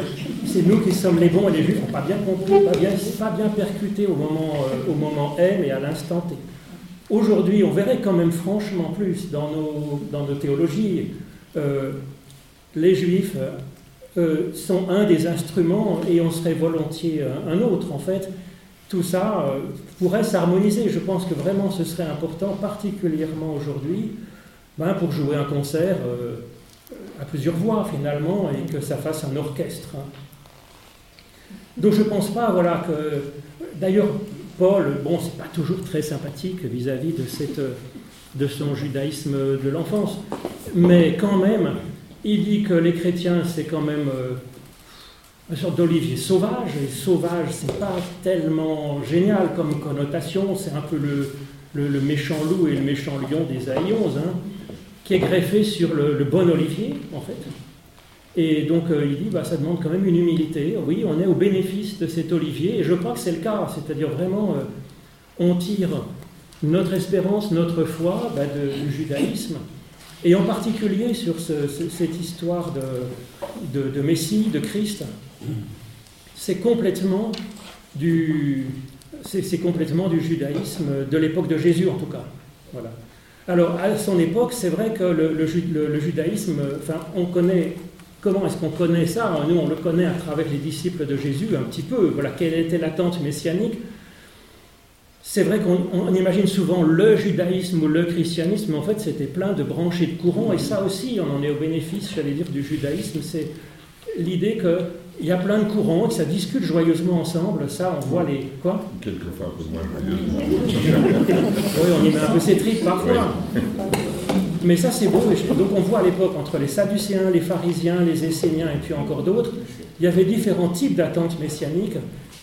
c'est nous qui sommes les bons, et les juifs n'ont pas bien compris, pas bien, pas bien percuté au moment, euh, M et à l'instant T. Aujourd'hui, on verrait quand même franchement plus dans nos, théologies, euh, les juifs sont un des instruments et on serait volontiers un autre. En fait, tout ça pourrait s'harmoniser. Je pense que vraiment ce serait important, particulièrement aujourd'hui, ben, pour jouer un concert à plusieurs voix finalement et que ça fasse un orchestre. Hein. Donc je ne pense pas voilà, que. D'ailleurs, Paul, bon, c'est pas toujours très sympathique vis-à-vis de, cette, de son judaïsme de l'enfance, mais quand même, il dit que les chrétiens, c'est quand même euh, une sorte d'olivier sauvage, et sauvage, c'est pas tellement génial comme connotation, c'est un peu le, le, méchant loup et le méchant lion des Aïons, hein, qui est greffé sur le bon olivier, en fait. Et donc euh, il dit, bah, ça demande quand même une humilité. Oui, on est au bénéfice de cet olivier, et je crois que c'est le cas. C'est-à-dire vraiment, euh, on tire notre espérance, notre foi bah, du judaïsme, et en particulier sur cette histoire de, de, Messie, de Christ. C'est complètement du, c'est complètement du judaïsme de l'époque de Jésus en tout cas. Voilà. Alors, à son époque, c'est vrai que le, judaïsme, enfin, on connaît. Comment est-ce qu'on connaît ça? Nous, on le connaît à travers les disciples de Jésus, un petit peu. Voilà, quelle était l'attente messianique? C'est vrai qu'on imagine souvent le judaïsme ou le christianisme, mais en fait c'était plein de branches et de courants, et ça aussi on en est au bénéfice, j'allais dire, du judaïsme, c'est l'idée qu'il y a plein de courants, ça discute joyeusement ensemble, ça on voit les... quoi Quelquefois un peu moins oui, on y met un peu ses tripes parfois. Mais ça c'est beau, donc on voit à l'époque entre les Sadducéens, les pharisiens, les Esséniens et puis encore d'autres, il y avait différents types d'attentes messianiques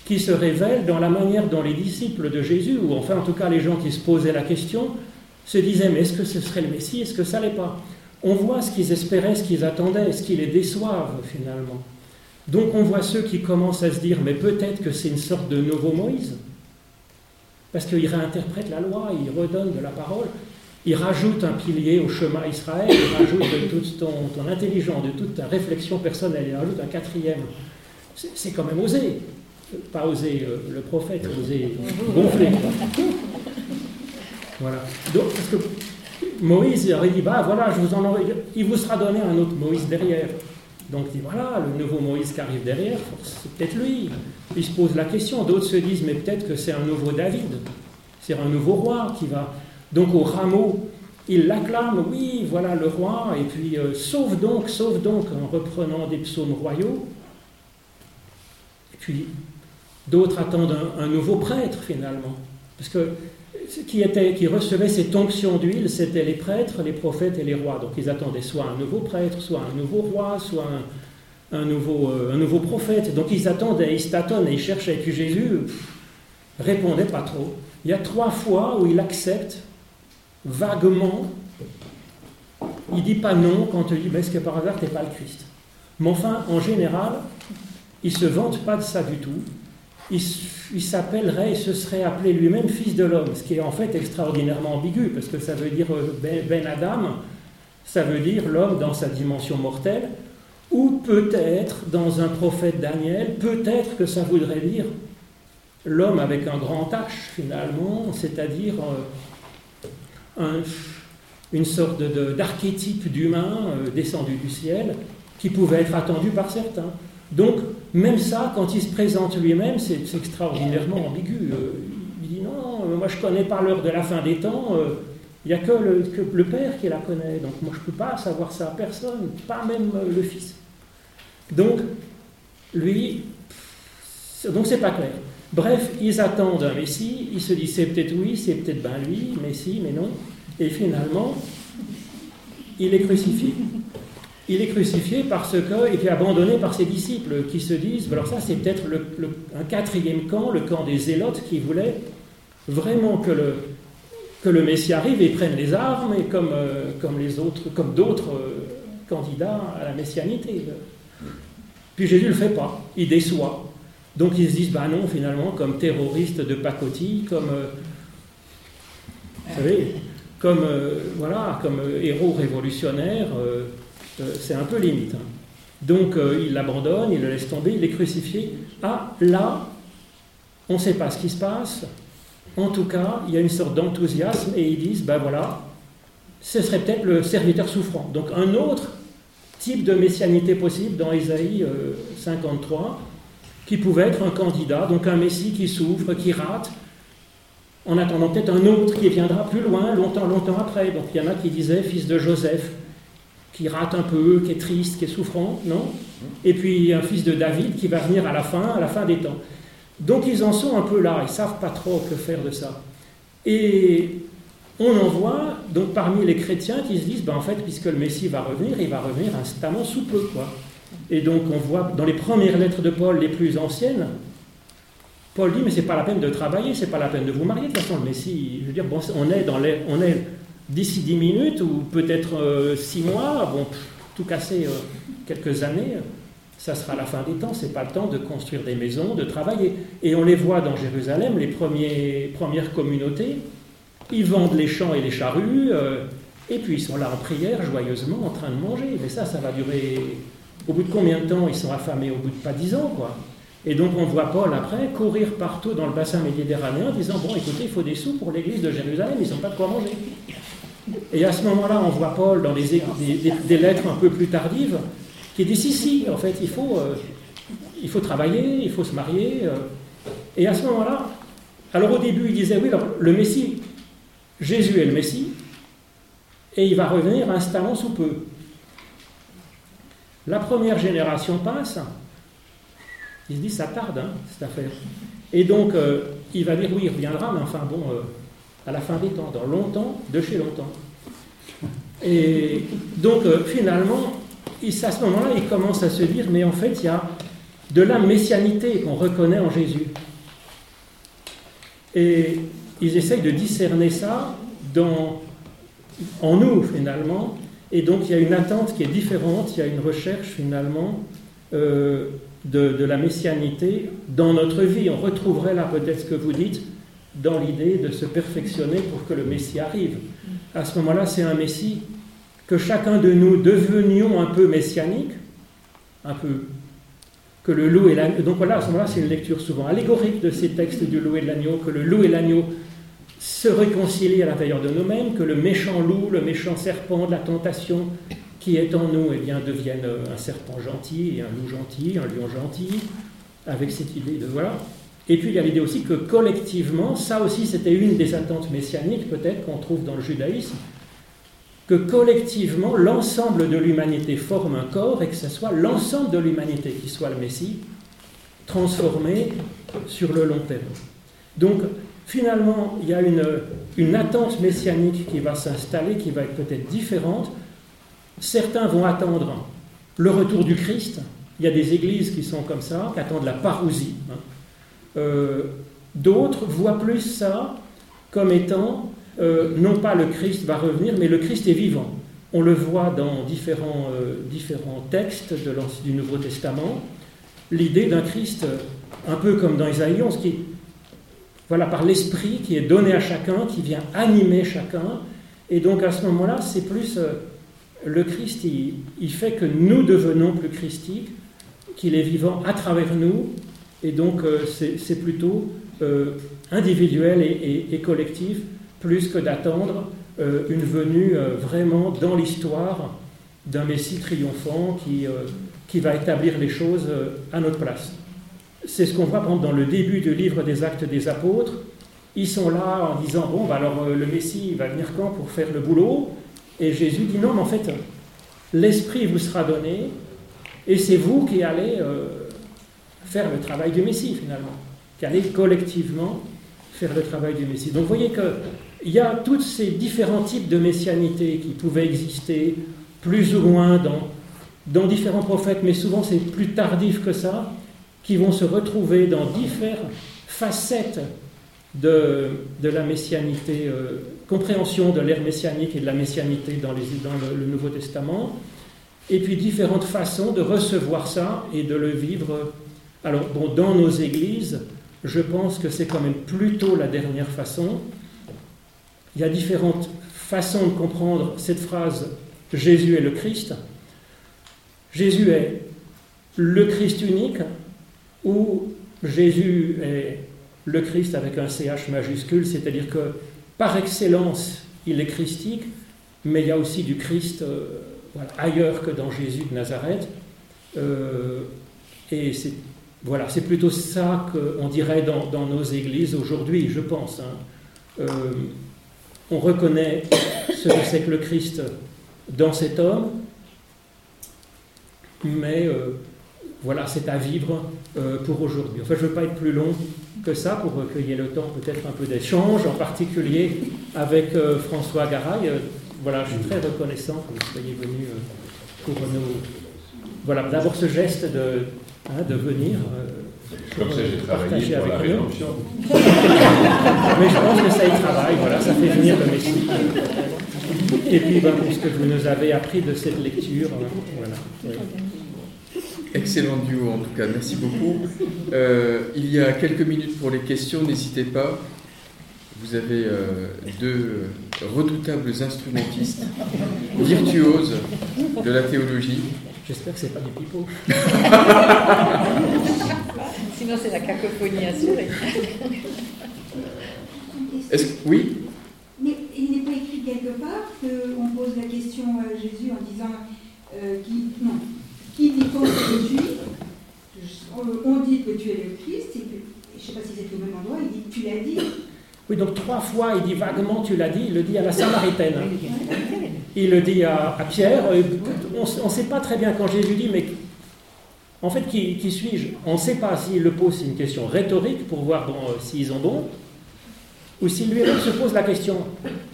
qui se révèle dans la manière dont les disciples de Jésus, ou enfin en tout cas les gens qui se posaient la question, se disaient mais est-ce que ce serait le Messie, est-ce que ça l'est pas? On voit ce qu'ils espéraient, ce qu'ils attendaient, ce qui les déçoivent finalement. Donc on voit ceux qui commencent à se dire mais peut-être que c'est une sorte de nouveau Moïse, parce qu'il réinterprète la loi, il redonne de la parole, il rajoute un pilier au chemin Israël, il rajoute de toute ton, intelligence, de toute ta réflexion personnelle, il rajoute un quatrième. C'est quand même osé pas oser euh, le prophète, oser gonfler. Voilà. Donc, Moïse aurait dit, bah voilà, je vous en il vous sera donné un autre Moïse derrière. Donc voilà, le nouveau Moïse qui arrive derrière, c'est peut-être lui. Il se pose la question, d'autres se disent, mais peut-être que c'est un nouveau David, c'est un nouveau roi qui va. Donc au rameau, il l'acclame, oui, voilà le roi, et puis euh, sauve donc, sauve donc, en reprenant des psaumes royaux. Et puis D'autres attendent un, nouveau prêtre finalement. Parce que qui, qui recevait cette onction d'huile, c'était les prêtres, les prophètes et les rois. Donc ils attendaient soit un nouveau prêtre, soit un nouveau roi, soit un, nouveau, euh, un nouveau prophète. Donc ils attendaient, ils tâtonnent et ils cherchaient. Et puis Jésus répondait pas trop. Il y a trois fois où il accepte vaguement. Il dit pas non quand on dit mais est-ce que par hasard tu n'es pas le Christ? Mais enfin, en général, il se vante pas de ça du tout il, s'appellerait, il se serait appelé lui-même fils de l'homme, ce qui est en fait extraordinairement ambigu, parce que ça veut dire euh, ben, ben, Adam, ça veut dire l'homme dans sa dimension mortelle, ou peut-être dans un prophète Daniel, peut-être que ça voudrait dire l'homme avec un grand H finalement, c'est-à-dire euh, une sorte d'archétype d'humain euh, descendu du ciel qui pouvait être attendu par certains. Donc, même ça, quand il se présente lui-même, c'est extraordinairement ambigu. Euh, il dit non, euh, moi je connais pas l'heure de la fin des temps, euh, il n'y a que le, Père qui la connaît, donc moi je ne peux pas savoir ça, personne, pas même le Fils. Donc, lui, donc c'est pas clair. Bref, ils attendent un Messie, ils se disent c'est peut-être oui, c'est peut-être ben lui, Messie, mais non. Et finalement, il est crucifié il est crucifié parce que, et puis abandonné par ses disciples qui se disent, alors ça c'est peut-être un quatrième camp, le camp des zélotes qui voulait vraiment que le, le Messie arrive et prenne les armes, et comme, euh, comme les autres, comme d'autres euh, candidats à la messianité. Puis Jésus ne le fait pas, il déçoit. Donc ils se disent, bah non, finalement, comme terroriste de pacotille, comme, euh, vous savez, comme, voilà, comme héros révolutionnaire, c'est un peu limite. Hein. Donc euh, il l'abandonne, il le laisse tomber, il est crucifié. Ah, là, on ne sait pas ce qui se passe. En tout cas, il y a une sorte d'enthousiasme et ils disent, ben voilà, ce serait peut-être le serviteur souffrant. Donc un autre type de messianité possible dans Ésaïe 53, euh, qui pouvait être un candidat, donc un messie qui souffre, qui rate, en attendant peut-être un autre qui viendra plus loin, longtemps, longtemps après. Donc il y en a qui disaient fils de Joseph, qui rate un peu, qui est triste, qui est souffrant, non Et puis un fils de David qui va venir à la fin, à la fin des temps. Donc ils en sont un peu là, ils savent pas trop que faire de ça. Et on en voit donc parmi les chrétiens qui se disent, ben, en fait, puisque le Messie va revenir, il va revenir instamment sous peu, quoi. Et donc on voit dans les premières lettres de Paul, les plus anciennes, Paul dit, mais c'est pas la peine de travailler, c'est pas la peine de vous marier. De toute façon, le Messie, je veux dire, bon, on est dans les, on est d'ici dix minutes ou peut-être euh, six mois, bon, tout casser euh, quelques années, ça sera la fin des temps. C'est pas le temps de construire des maisons, de travailler. Et on les voit dans Jérusalem, les premiers, premières communautés, ils vendent les champs et les charrues, euh, et puis ils sont là en prière, joyeusement, en train de manger. Mais ça, ça va durer. Au bout de combien de temps ils sont affamés Au bout de pas dix ans, quoi. Et donc on voit Paul après courir partout dans le bassin méditerranéen en disant Bon, écoutez, il faut des sous pour l'église de Jérusalem, ils n'ont pas de quoi manger. Et à ce moment-là, on voit Paul dans des, des, lettres un peu plus tardives qui dit si, si, en fait, il faut, euh, il faut travailler, il faut se marier. Euh. Et à ce moment-là, alors au début, il disait oui, le Messie, Jésus est le Messie, et il va revenir instamment sous peu. La première génération passe, il se dit ça tarde, hein, cette affaire. Et donc, euh, il va dire oui, il reviendra, mais enfin bon, à la fin des temps, dans longtemps, de chez longtemps. Et donc, euh, finalement, à ce moment-là, il commence à se dire, mais en fait, il y a de la messianité qu'on reconnaît en Jésus. Et ils essayent de discerner ça en nous, finalement. Et donc, il y a une attente qui est différente, il y a une recherche, finalement, euh, de, de, la messianité dans notre vie. On retrouverait là peut-être ce que vous dites, dans l'idée de se perfectionner pour que le Messie arrive. À ce moment-là, c'est un Messie que chacun de nous devenions un peu messianique, un peu que le loup et l'agneau. Donc voilà, à ce moment-là, c'est une lecture souvent allégorique de ces textes du loup et de l'agneau, que le loup et l'agneau se réconcilient à l'intérieur de nous-mêmes, que le méchant loup, le méchant serpent de la tentation qui est en nous, eh bien, devienne un serpent gentil un loup gentil, un lion gentil, avec cette idée de voilà. Et puis il y a l'idée aussi que collectivement, ça aussi c'était une des attentes messianiques peut-être qu'on trouve dans le judaïsme, que collectivement l'ensemble de l'humanité forme un corps et que ce soit l'ensemble de l'humanité qui soit le Messie, transformé sur le long terme. Donc finalement, il y a une, attente messianique qui va s'installer, qui va être peut-être différente. Certains vont attendre le retour du Christ. Il y a des églises qui sont comme ça, qui attendent la parousie. Hein. Euh, d'autres voient plus ça comme étant euh, non pas le Christ va revenir, mais le Christ est vivant. On le voit dans différents, euh, différents textes de du Nouveau Testament. L'idée d'un Christ, un peu comme dans Isaïe 11, qui, voilà, par l'esprit qui est donné à chacun, qui vient animer chacun. Et donc à ce moment-là, c'est plus le Christ, il, il, fait que nous devenons plus christiques, qu'il est vivant à travers nous, et donc, euh, c'est plutôt euh, individuel et, collectif, plus que d'attendre euh, une venue vraiment dans l'histoire d'un Messie triomphant qui, qui va établir les choses à notre place. C'est ce qu'on voit dans le début du livre des Actes des Apôtres. Ils sont là en disant Bon, bah alors le Messie va venir quand pour faire le boulot? Et Jésus dit Non, mais en fait, l'Esprit vous sera donné et c'est vous qui allez faire le travail du Messie finalement, qui allait collectivement faire le travail du Messie. Donc vous voyez qu'il y a tous ces différents types de messianité qui pouvaient exister plus ou moins dans, différents prophètes, mais souvent c'est plus tardif que ça, qui vont se retrouver dans différentes facettes de, la messianité, euh, compréhension de l'ère messianique et de la messianité dans, le, Nouveau Testament, et puis différentes façons de recevoir ça et de le vivre alors, bon, dans nos églises, je pense que c'est quand même plutôt la dernière façon. Il y a différentes façons de comprendre cette phrase Jésus est le Christ. Jésus est le Christ unique ou Jésus est le Christ avec un CH majuscule, c'est-à-dire que par excellence, il est christique, mais il y a aussi du Christ euh, ailleurs que dans Jésus de Nazareth. Euh, et c'est voilà, c'est plutôt ça qu'on dirait dans, nos églises aujourd'hui, je pense. Hein. Euh, on reconnaît ce que c'est que le Christ dans cet homme, mais euh, voilà, c'est à vivre euh, pour aujourd'hui. Enfin, je ne veux pas être plus long que ça pour recueillir le temps peut-être un peu d'échange, en particulier avec François Garay. voilà, je suis très reconnaissant que vous soyez venu pour nous. Voilà, d'abord ce geste de, Hein, de venir. Euh, Comme ça, j'ai travaillé pour la rédemption. Mais je pense que ça y travaille, voilà, ça fait venir le Messie. Et puis, ben, pour ce que vous nous avez appris de cette lecture, hein, voilà. Excellent duo en tout cas, merci beaucoup. Euh, il y a quelques minutes pour les questions, n'hésitez pas vous avez euh, deux redoutables instrumentistes, virtuoses de la théologie. J'espère que c'est pas du pipeau. Sinon, c'est la cacophonie assurée. Est-ce que, oui? Mais il n'est pas écrit quelque part qu'on pose la question à Jésus en disant euh, qui, non, qui dit-on que on, dit que tu es le Christ, et je ne sais pas si c'est au même endroit, il dit tu l'as dit. Oui, donc trois fois, il dit vaguement, tu l'as dit, il le dit à la Samaritaine. Il le dit à, Pierre. On ne sait pas très bien quand Jésus dit, mais en fait, qui, suis-je? On ne sait pas s'il le pose, c'est une question rhétorique pour voir bon, euh, s'ils ont bon, ou s'il lui-même se pose la question.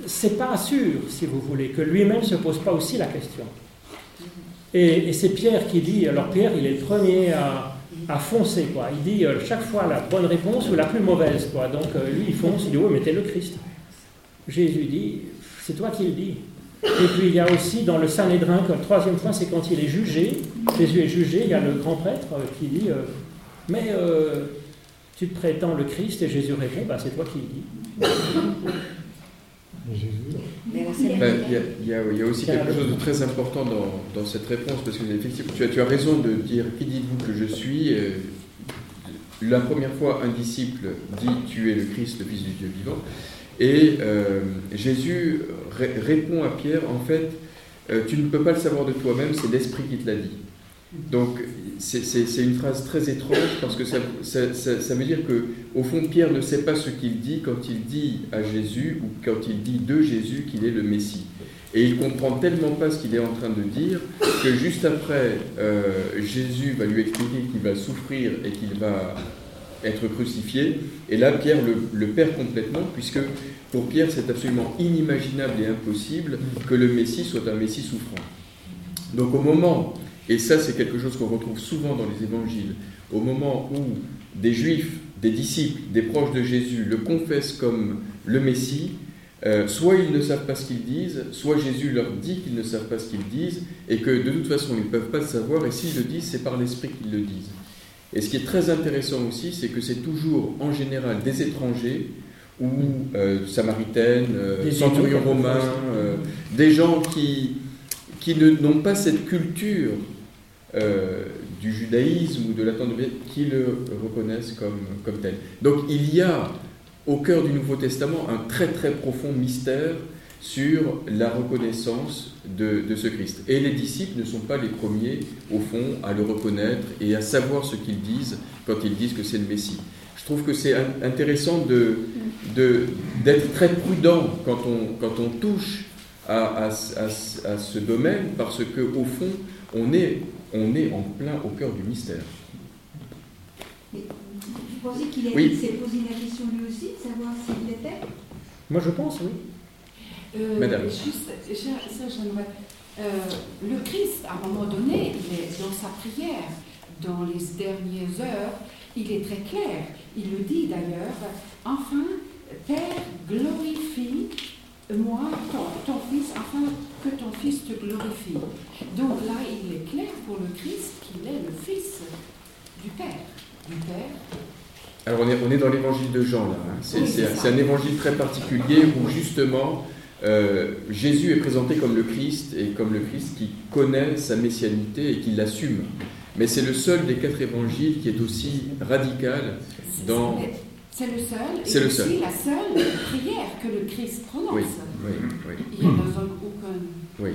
C'est pas sûr, si vous voulez, que lui-même se pose pas aussi la question. Et c'est Pierre qui dit, alors Pierre, il est le premier à, à foncer, quoi. Il dit euh, chaque fois la bonne réponse ou la plus mauvaise, quoi. Donc euh, lui, il fonce, il dit, oui, mais t'es le Christ. Jésus dit, c'est toi qui le dis. Et puis il y a aussi dans le Sanhédrin, que le troisième point, c'est quand il est jugé, Jésus est jugé, il y a le grand prêtre euh, qui dit, mais tu te prétends le Christ, et Jésus répond, bah, c'est toi qui le dis. Ben, Il y, a- y y aussi quelque chose de très important dans, dans cette réponse, parce que effectivement, tu as, tu as raison de dire qui dites-vous que je suis. euh, La première fois, un disciple dit Tu es le Christ, le Fils du Dieu vivant. Et euh, Jésus ré- répond à Pierre En fait, euh, tu ne peux pas le savoir de toi-même, c'est l'Esprit qui te l'a dit. Donc, c'est- une phrase très étrange parce que ça, ça- ça- ça veut dire que, au fond, Pierre ne sait pas ce qu'il dit quand il dit à Jésus ou quand il dit de Jésus qu'il est le Messie. Et il comprend tellement pas ce qu'il est en train de dire que juste après, euh, Jésus va lui expliquer qu'il va souffrir et qu'il va être crucifié. Et là, Pierre le, le perd complètement, puisque pour Pierre, c'est absolument inimaginable et impossible que le Messie soit un Messie souffrant. Donc au moment, et ça c'est quelque chose qu'on retrouve souvent dans les évangiles, au moment où des juifs, des disciples, des proches de Jésus le confessent comme le Messie, euh, soit ils ne savent pas ce qu'ils disent, soit Jésus leur dit qu'ils ne savent pas ce qu'ils disent, et que de toute façon ils ne peuvent pas le savoir, et s'ils le disent, c'est par l'Esprit qu'ils le disent. Et ce qui est très intéressant aussi, c'est que c'est toujours en général des étrangers ou euh, samaritaines, euh, Des centurions romains, euh, des gens qui, qui ne- n'ont pas cette culture du judaïsme ou de la qui le reconnaissent comme, tel. Donc il y a au cœur du Nouveau Testament un très très profond mystère sur la reconnaissance de, ce Christ. Et les disciples ne sont pas les premiers, au fond, à le reconnaître et à savoir ce qu'ils disent quand ils disent que c'est le Messie. Je trouve que c'est in- intéressant d'être très prudent quand on, touche à, à ce- domaine, parce que au fond, on est, on est en plein au cœur du mystère. Mais vous pensez qu'il Oui. s'est posé la question lui aussi, de savoir s'il l'était? Moi je pense, oui. Euh, Madame. Juste, j'ai- ça, j'aimerais. euh, le Christ, à un moment donné, il est dans sa prière, dans les dernières heures, il est très clair. Il le dit d'ailleurs. Enfin, Père, glorifie moi, ton, ton fils, afin que ton fils te glorifie. Donc là, il est clair pour le Christ qu'il est le fils du Père. Du Père. Alors on est, on est dans l'évangile de Jean là. hein. C'est, Oui, c'est- c'est ça. c'est un évangile très particulier où justement euh, Jésus est présenté comme le Christ et comme le Christ qui connaît sa messianité et qui l'assume. Mais c'est le seul des quatre évangiles qui est aussi radical dans. C'est le seul, et C'est le aussi seul. la seule prière que le Christ prononce. Oui, oui, oui. Oui.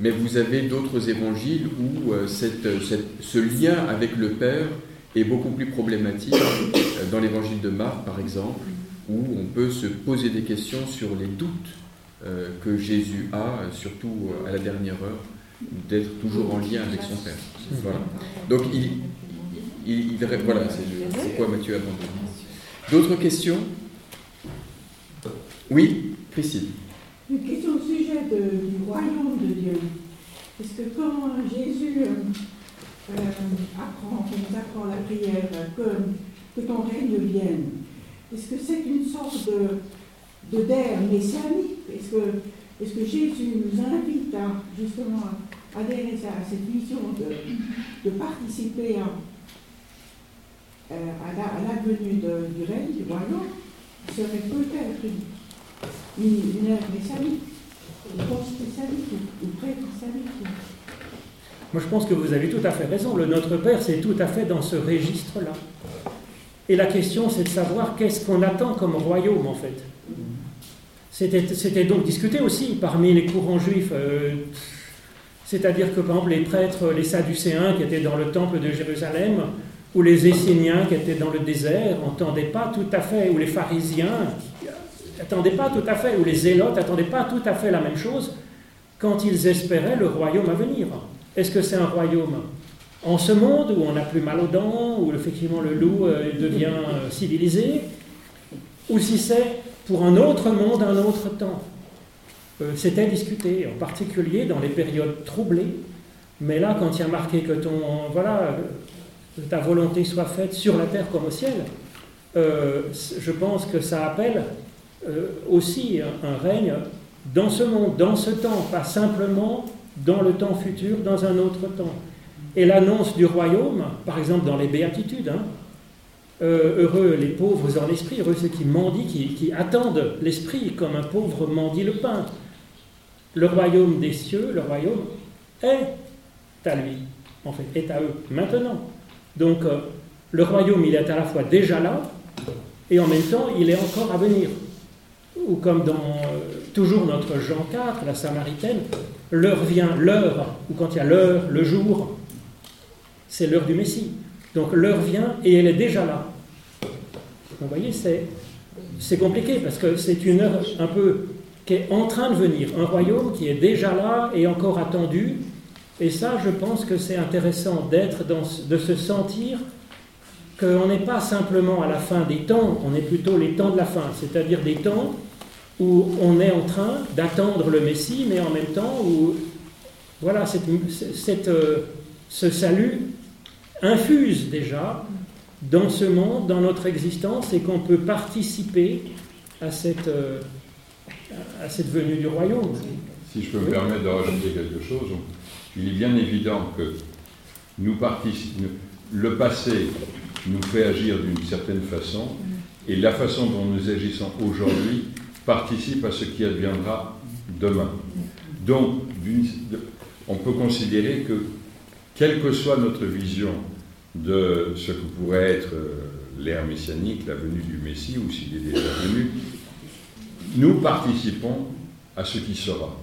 Mais vous avez d'autres évangiles où euh, cette- cette- ce lien avec le Père est beaucoup plus problématique. Euh, Dans l'évangile de Marc, par exemple, où on peut se poser des questions sur les doutes euh, que Jésus a, euh, surtout euh, à la dernière heure, d'être toujours en lien avec son Père. Voilà. Donc, il, il, il- voilà, c'est pourquoi Matthieu abandonne. D'autres questions Oui, Christine. Une question au sujet du royaume de Dieu. Est-ce que quand Jésus euh, euh, apprend, nous apprend la prière, que, ton règne vienne, est-ce que c'est une sorte de, de d'air messianique? Est-ce que, est-ce que Jésus nous invite à justement à adhérer à cette mission de, de participer à, euh, à, la, venue du règne, du royaume serait peut-être une, une, une ère une post-messianique ou. Moi, je pense que vous avez tout à fait raison. Le Notre Père, c'est tout à fait dans ce registre-là. Et la question, c'est de savoir qu'est-ce qu'on attend comme royaume, en fait. C'était c'était donc discuté aussi parmi les courants juifs. euh, C'est-à-dire que, par exemple, les prêtres, les Sadducéens qui étaient dans le temple de Jérusalem, ou les Esséniens qui étaient dans le désert, n'entendaient pas tout à fait, ou les pharisiens n'attendaient pas tout à fait, ou les zélotes n'attendaient pas tout à fait la même chose quand ils espéraient le royaume à venir. Est-ce que c'est un royaume en ce monde où on n'a plus mal aux dents, où effectivement le loup euh, devient euh, civilisé, ou si c'est pour un autre monde, un autre temps? Euh, C'était discuté, en particulier dans les périodes troublées. Mais là, quand il y a marqué que ton, voilà, ta volonté soit faite sur la terre comme au ciel, je pense que ça appelle aussi un règne dans ce monde, dans ce temps, pas simplement dans le temps futur, dans un autre temps. Et l'annonce du royaume, par exemple dans les béatitudes, hein, euh, heureux les pauvres en l'esprit, heureux ceux qui mendient, qui, attendent l'esprit comme un pauvre mendie le pain. Le royaume des cieux, le royaume est à lui, en fait, est à eux, maintenant. Donc euh, le royaume, il est à la fois déjà là, et en même temps, il est encore à venir. Ou comme dans euh, toujours notre Jean 4, la Samaritaine, l'heure vient, l'heure, ou quand il y a l'heure, le jour, c'est l'heure du Messie. Donc l'heure vient et elle est déjà là. Vous voyez, c'est, compliqué parce que c'est une heure un peu qui est en train de venir, un royaume qui est déjà là et encore attendu. Et ça, je pense que c'est intéressant d'être dans, de se sentir qu'on n'est pas simplement à la fin des temps, on est plutôt les temps de la fin, c'est-à-dire des temps où on est en train d'attendre le Messie, mais en même temps où voilà, cette, euh, ce salut infuse déjà dans ce monde, dans notre existence, et qu'on peut participer à cette, euh, à cette venue du royaume. Si je peux me permettre de rajouter quelque chose, il est bien évident que le passé nous fait agir d'une certaine façon, et la façon dont nous agissons aujourd'hui participe à ce qui adviendra demain. Donc, on peut considérer que quelle que soit notre vision de ce que pourrait être euh, l'ère messianique, la venue du Messie, ou s'il est déjà venu, nous participons à ce qui sera.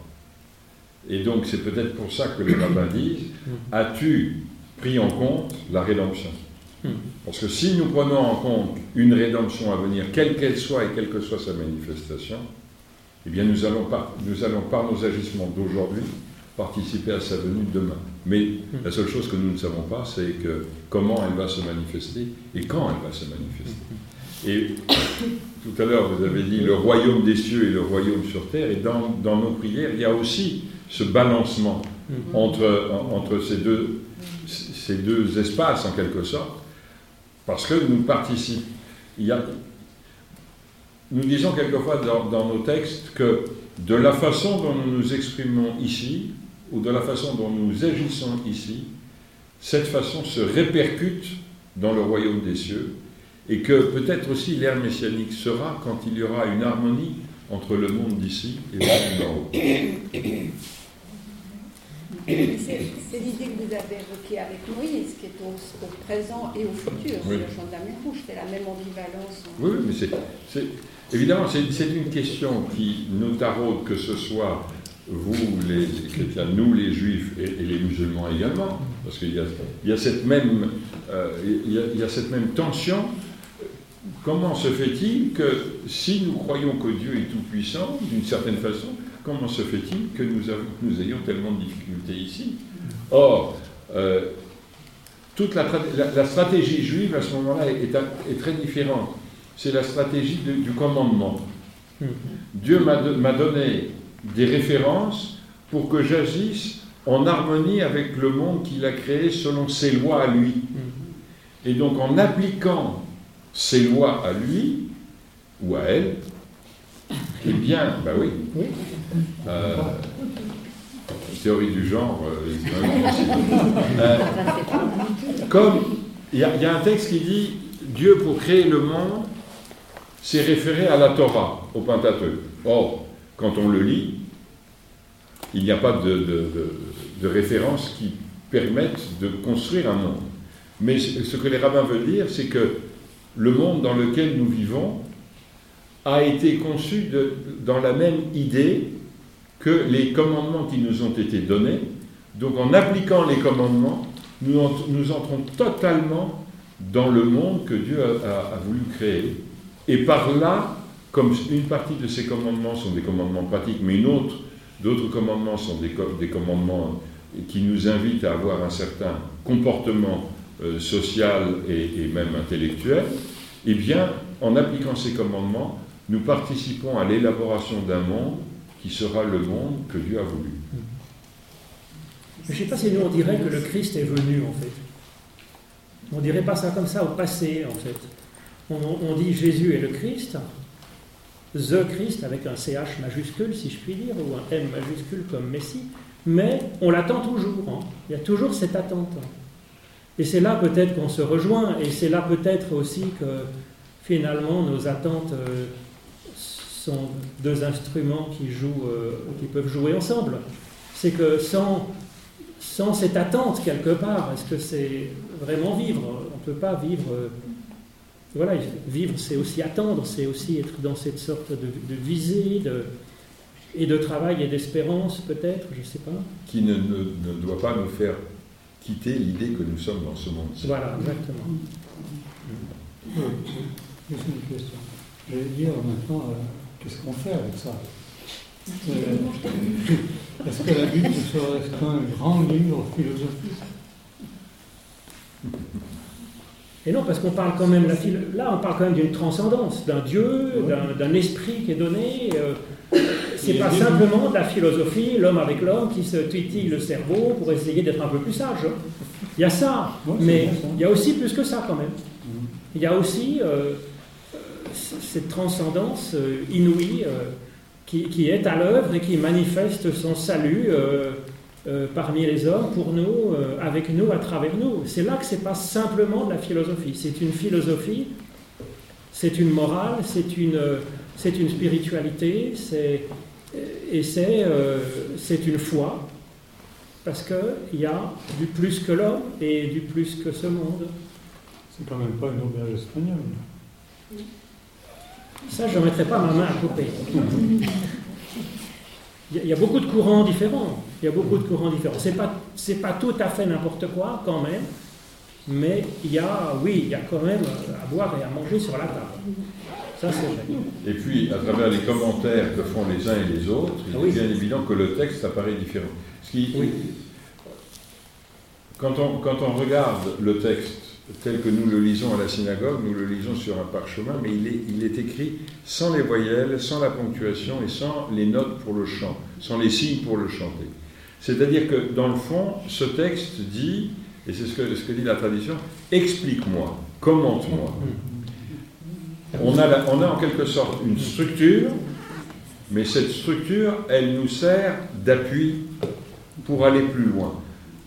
Et donc c'est peut-être pour ça que les rabbins disent, as-tu pris en compte la rédemption? Parce que si nous prenons en compte une rédemption à venir, quelle qu'elle soit et quelle que soit sa manifestation, eh bien nous allons, nous allons par nos agissements d'aujourd'hui participer à sa venue demain. Mais la seule chose que nous ne savons pas, c'est que comment elle va se manifester et quand elle va se manifester. Et tout à l'heure, vous avez dit le royaume des cieux et le royaume sur terre, et dans, dans nos prières, il y a aussi ce balancement entre, entre ces, deux, ces deux espaces, en quelque sorte, parce que nous participons. Il y a, nous disons quelquefois dans, dans nos textes que de la façon dont nous nous exprimons ici, ou de la façon dont nous agissons ici, cette façon se répercute dans le royaume des cieux, et que peut-être aussi l'ère messianique sera quand il y aura une harmonie entre le monde d'ici et le monde d'en haut. C'est l'idée que vous avez évoquée avec Moïse, qui est au, présent et au futur. C'est le chant de la mer rouge, c'est la même ambivalence. Oui, mais c'est, évidemment, c'est, une question qui nous taraude, que ce soit vous, les, chrétiens, nous, les juifs et, les musulmans également, parce qu'il y, euh, y a, cette même tension. Comment se fait-il que si nous croyons que Dieu est tout-puissant, d'une certaine façon, comment se fait-il que nous, nous, ayons tellement de difficultés ici Or, euh, toute la, stratégie juive à ce moment-là est, très différente. C'est la stratégie du commandement. Mmh. Dieu m'a donné des références pour que j'agisse en harmonie avec le monde qu'il a créé selon ses lois à lui. Et donc en appliquant ses lois à lui ou à elle, eh bien, bah oui, euh, théorie du genre, euh, euh, comme il y, y, a un texte qui dit Dieu pour créer le monde s'est référé à la Torah, au Pentateuque. Or, quand on le lit, il n'y a pas de, références qui permettent de construire un monde. Mais ce que les rabbins veulent dire, c'est que le monde dans lequel nous vivons a été conçu dans la même idée que les commandements qui nous ont été donnés Donc en appliquant les commandements, nous, nous entrons totalement dans le monde que Dieu a, voulu créer. Et par là, comme une partie de ces commandements sont des commandements pratiques, mais une autre, d'autres commandements sont des, commandements qui nous invitent à avoir un certain comportement euh, social et, même intellectuel, eh bien, en appliquant ces commandements, nous participons à l'élaboration d'un monde qui sera le monde que Dieu a voulu. Je ne sais pas si nous on dirait que le Christ est venu en fait. On dirait pas ça comme ça au passé en fait. On, dit Jésus est le Christ, The Christ avec un CH majuscule si je puis dire, ou un M majuscule comme Messie, mais on l'attend toujours. Hein. Il y a toujours cette attente. Et c'est là peut-être qu'on se rejoint, et c'est là peut-être aussi que finalement nos attentes euh, sont deux instruments qui, jouent, euh, qui peuvent jouer ensemble. C'est que sans sans cette attente quelque part. Est-ce que c'est vraiment vivre On ne peut pas vivre. Euh, voilà, vivre, c'est aussi attendre, c'est aussi être dans cette sorte de, visée de, et de travail et d'espérance, peut-être, je ne sais pas. Qui ne, ne, doit pas nous faire quitter l'idée que nous sommes dans ce monde. Voilà, exactement. Juste une question. Je vais dire maintenant, euh, qu'est-ce qu'on fait avec ça euh, est-ce que la Bible serait un grand livre philosophique Et non, parce qu'on parle quand même, là on parle quand même d'une transcendance, d'un Dieu, d'un esprit qui est donné. Euh, c'est pas simplement de la philosophie, l'homme avec l'homme qui se titille le cerveau pour essayer d'être un peu plus sage. Il y a ça, mais il y a aussi plus que ça quand même. Mm. Il y a aussi euh, cette transcendance inouïe qui, est à l'œuvre et qui manifeste son salut euh, euh, parmi les hommes, pour nous, euh, avec nous, à travers nous. C'est là que ce n'est pas simplement de la philosophie, c'est une philosophie, c'est une morale, c'est une, c'est une spiritualité, c'est, et c'est, c'est une foi, parce qu'il y a du plus que l'homme et du plus que ce monde. C'est quand même pas une auberge espagnole. Ça, je ne mettrai pas ma main à couper. Il y a beaucoup de courants différents. Il y a beaucoup de courants différents. Ce n'est pas, pas tout à fait n'importe quoi quand même, mais il y a, oui, il y a quand même à boire et à manger sur la table. Ça, c'est vrai. Et puis, à travers les commentaires que font les uns et les autres, il est bien évident que le texte apparaît différent. oui. quand, on, quand on regarde le texte tel que nous le lisons à la synagogue, nous le lisons sur un parchemin, mais il est, écrit sans les voyelles, sans la ponctuation et sans les notes pour le chant, sans les signes pour le chanter. C'est-à-dire que dans le fond, ce texte dit, et c'est ce que, ce que dit la tradition, explique-moi, commente-moi. On a, on a en quelque sorte une structure, mais cette structure, elle nous sert d'appui pour aller plus loin.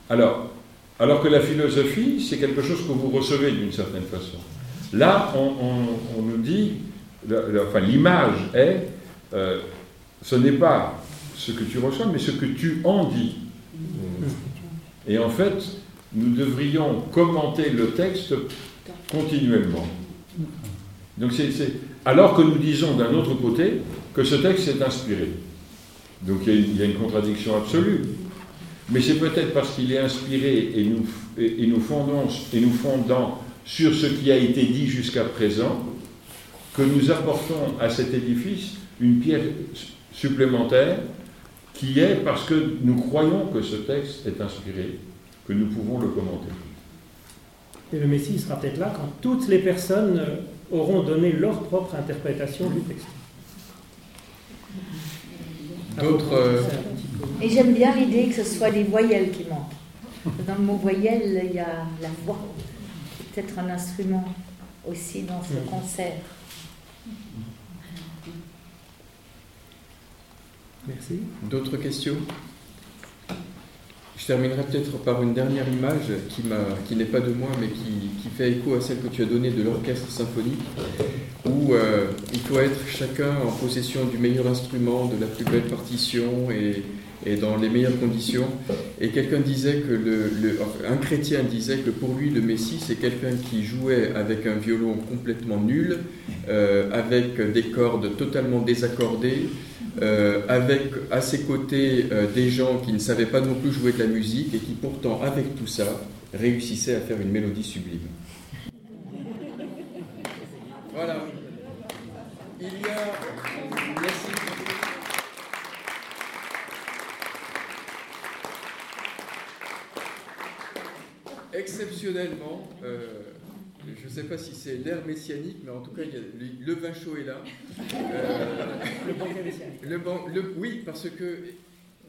Alors, alors que la philosophie, c'est quelque chose que vous recevez d'une certaine façon. Là, on, nous dit, enfin l'image est, euh, ce n'est pas ce que tu reçois, mais ce que tu en dis. Et en fait, nous devrions commenter le texte continuellement. Donc alors que nous disons d'un autre côté que ce texte est inspiré. Donc il y a une contradiction absolue mais c'est peut-être parce qu'il est inspiré et nous, et, nous fondons, et nous fondant sur ce qui a été dit jusqu'à présent que nous apportons à cet édifice une pierre supplémentaire qui est parce que nous croyons que ce texte est inspiré, que nous pouvons le commenter. Et le Messie sera peut-être là quand toutes les personnes auront donné leur propre interprétation du texte. D'autres. Et j'aime bien l'idée que ce soit les voyelles qui manquent. Dans le mot voyelle, il y a la voix. C'est peut-être un instrument aussi dans ce concert. Merci. D'autres questions? Je terminerai peut-être par une dernière image qui, qui n'est pas de moi, mais qui, qui, fait écho à celle que tu as donnée de l'orchestre symphonique, où euh, il faut être chacun en possession du meilleur instrument, de la plus belle partition et, et dans les meilleures conditions. Et quelqu'un disait que le, un chrétien disait que pour lui le Messie c'est quelqu'un qui jouait avec un violon complètement nul, euh, avec des cordes totalement désaccordées, euh, avec à ses côtés euh, des gens qui ne savaient pas non plus jouer de la musique et qui pourtant, avec tout ça, réussissaient à faire une mélodie sublime. Voilà. Il y a. Merci. Exceptionnellement, euh, je ne sais pas si c'est l'ère messianique, mais en tout cas, il y a, le, le vin chaud est là. Euh, Le banquet messianique. le ban- le- oui, parce que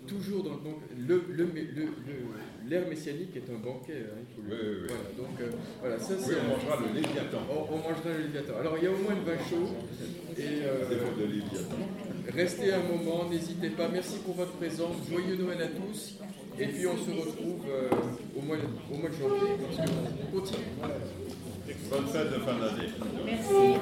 toujours dans le banquet, le, le, le- le- l'ère messianique est un banquet. hein, il faut le- Oui, oui, oui. Voilà, donc euh, voilà, ça Oui, c'est. on mangera le Léviathan. on, on mangera le Léviathan. Alors il y a au moins le vin chaud. Et euh, restez un moment, n'hésitez pas. Merci pour votre présence. Joyeux Noël à tous. Et puis on se retrouve euh, au, mois, de janvier, parce qu'on. Bonne fête de fin d'année. Merci.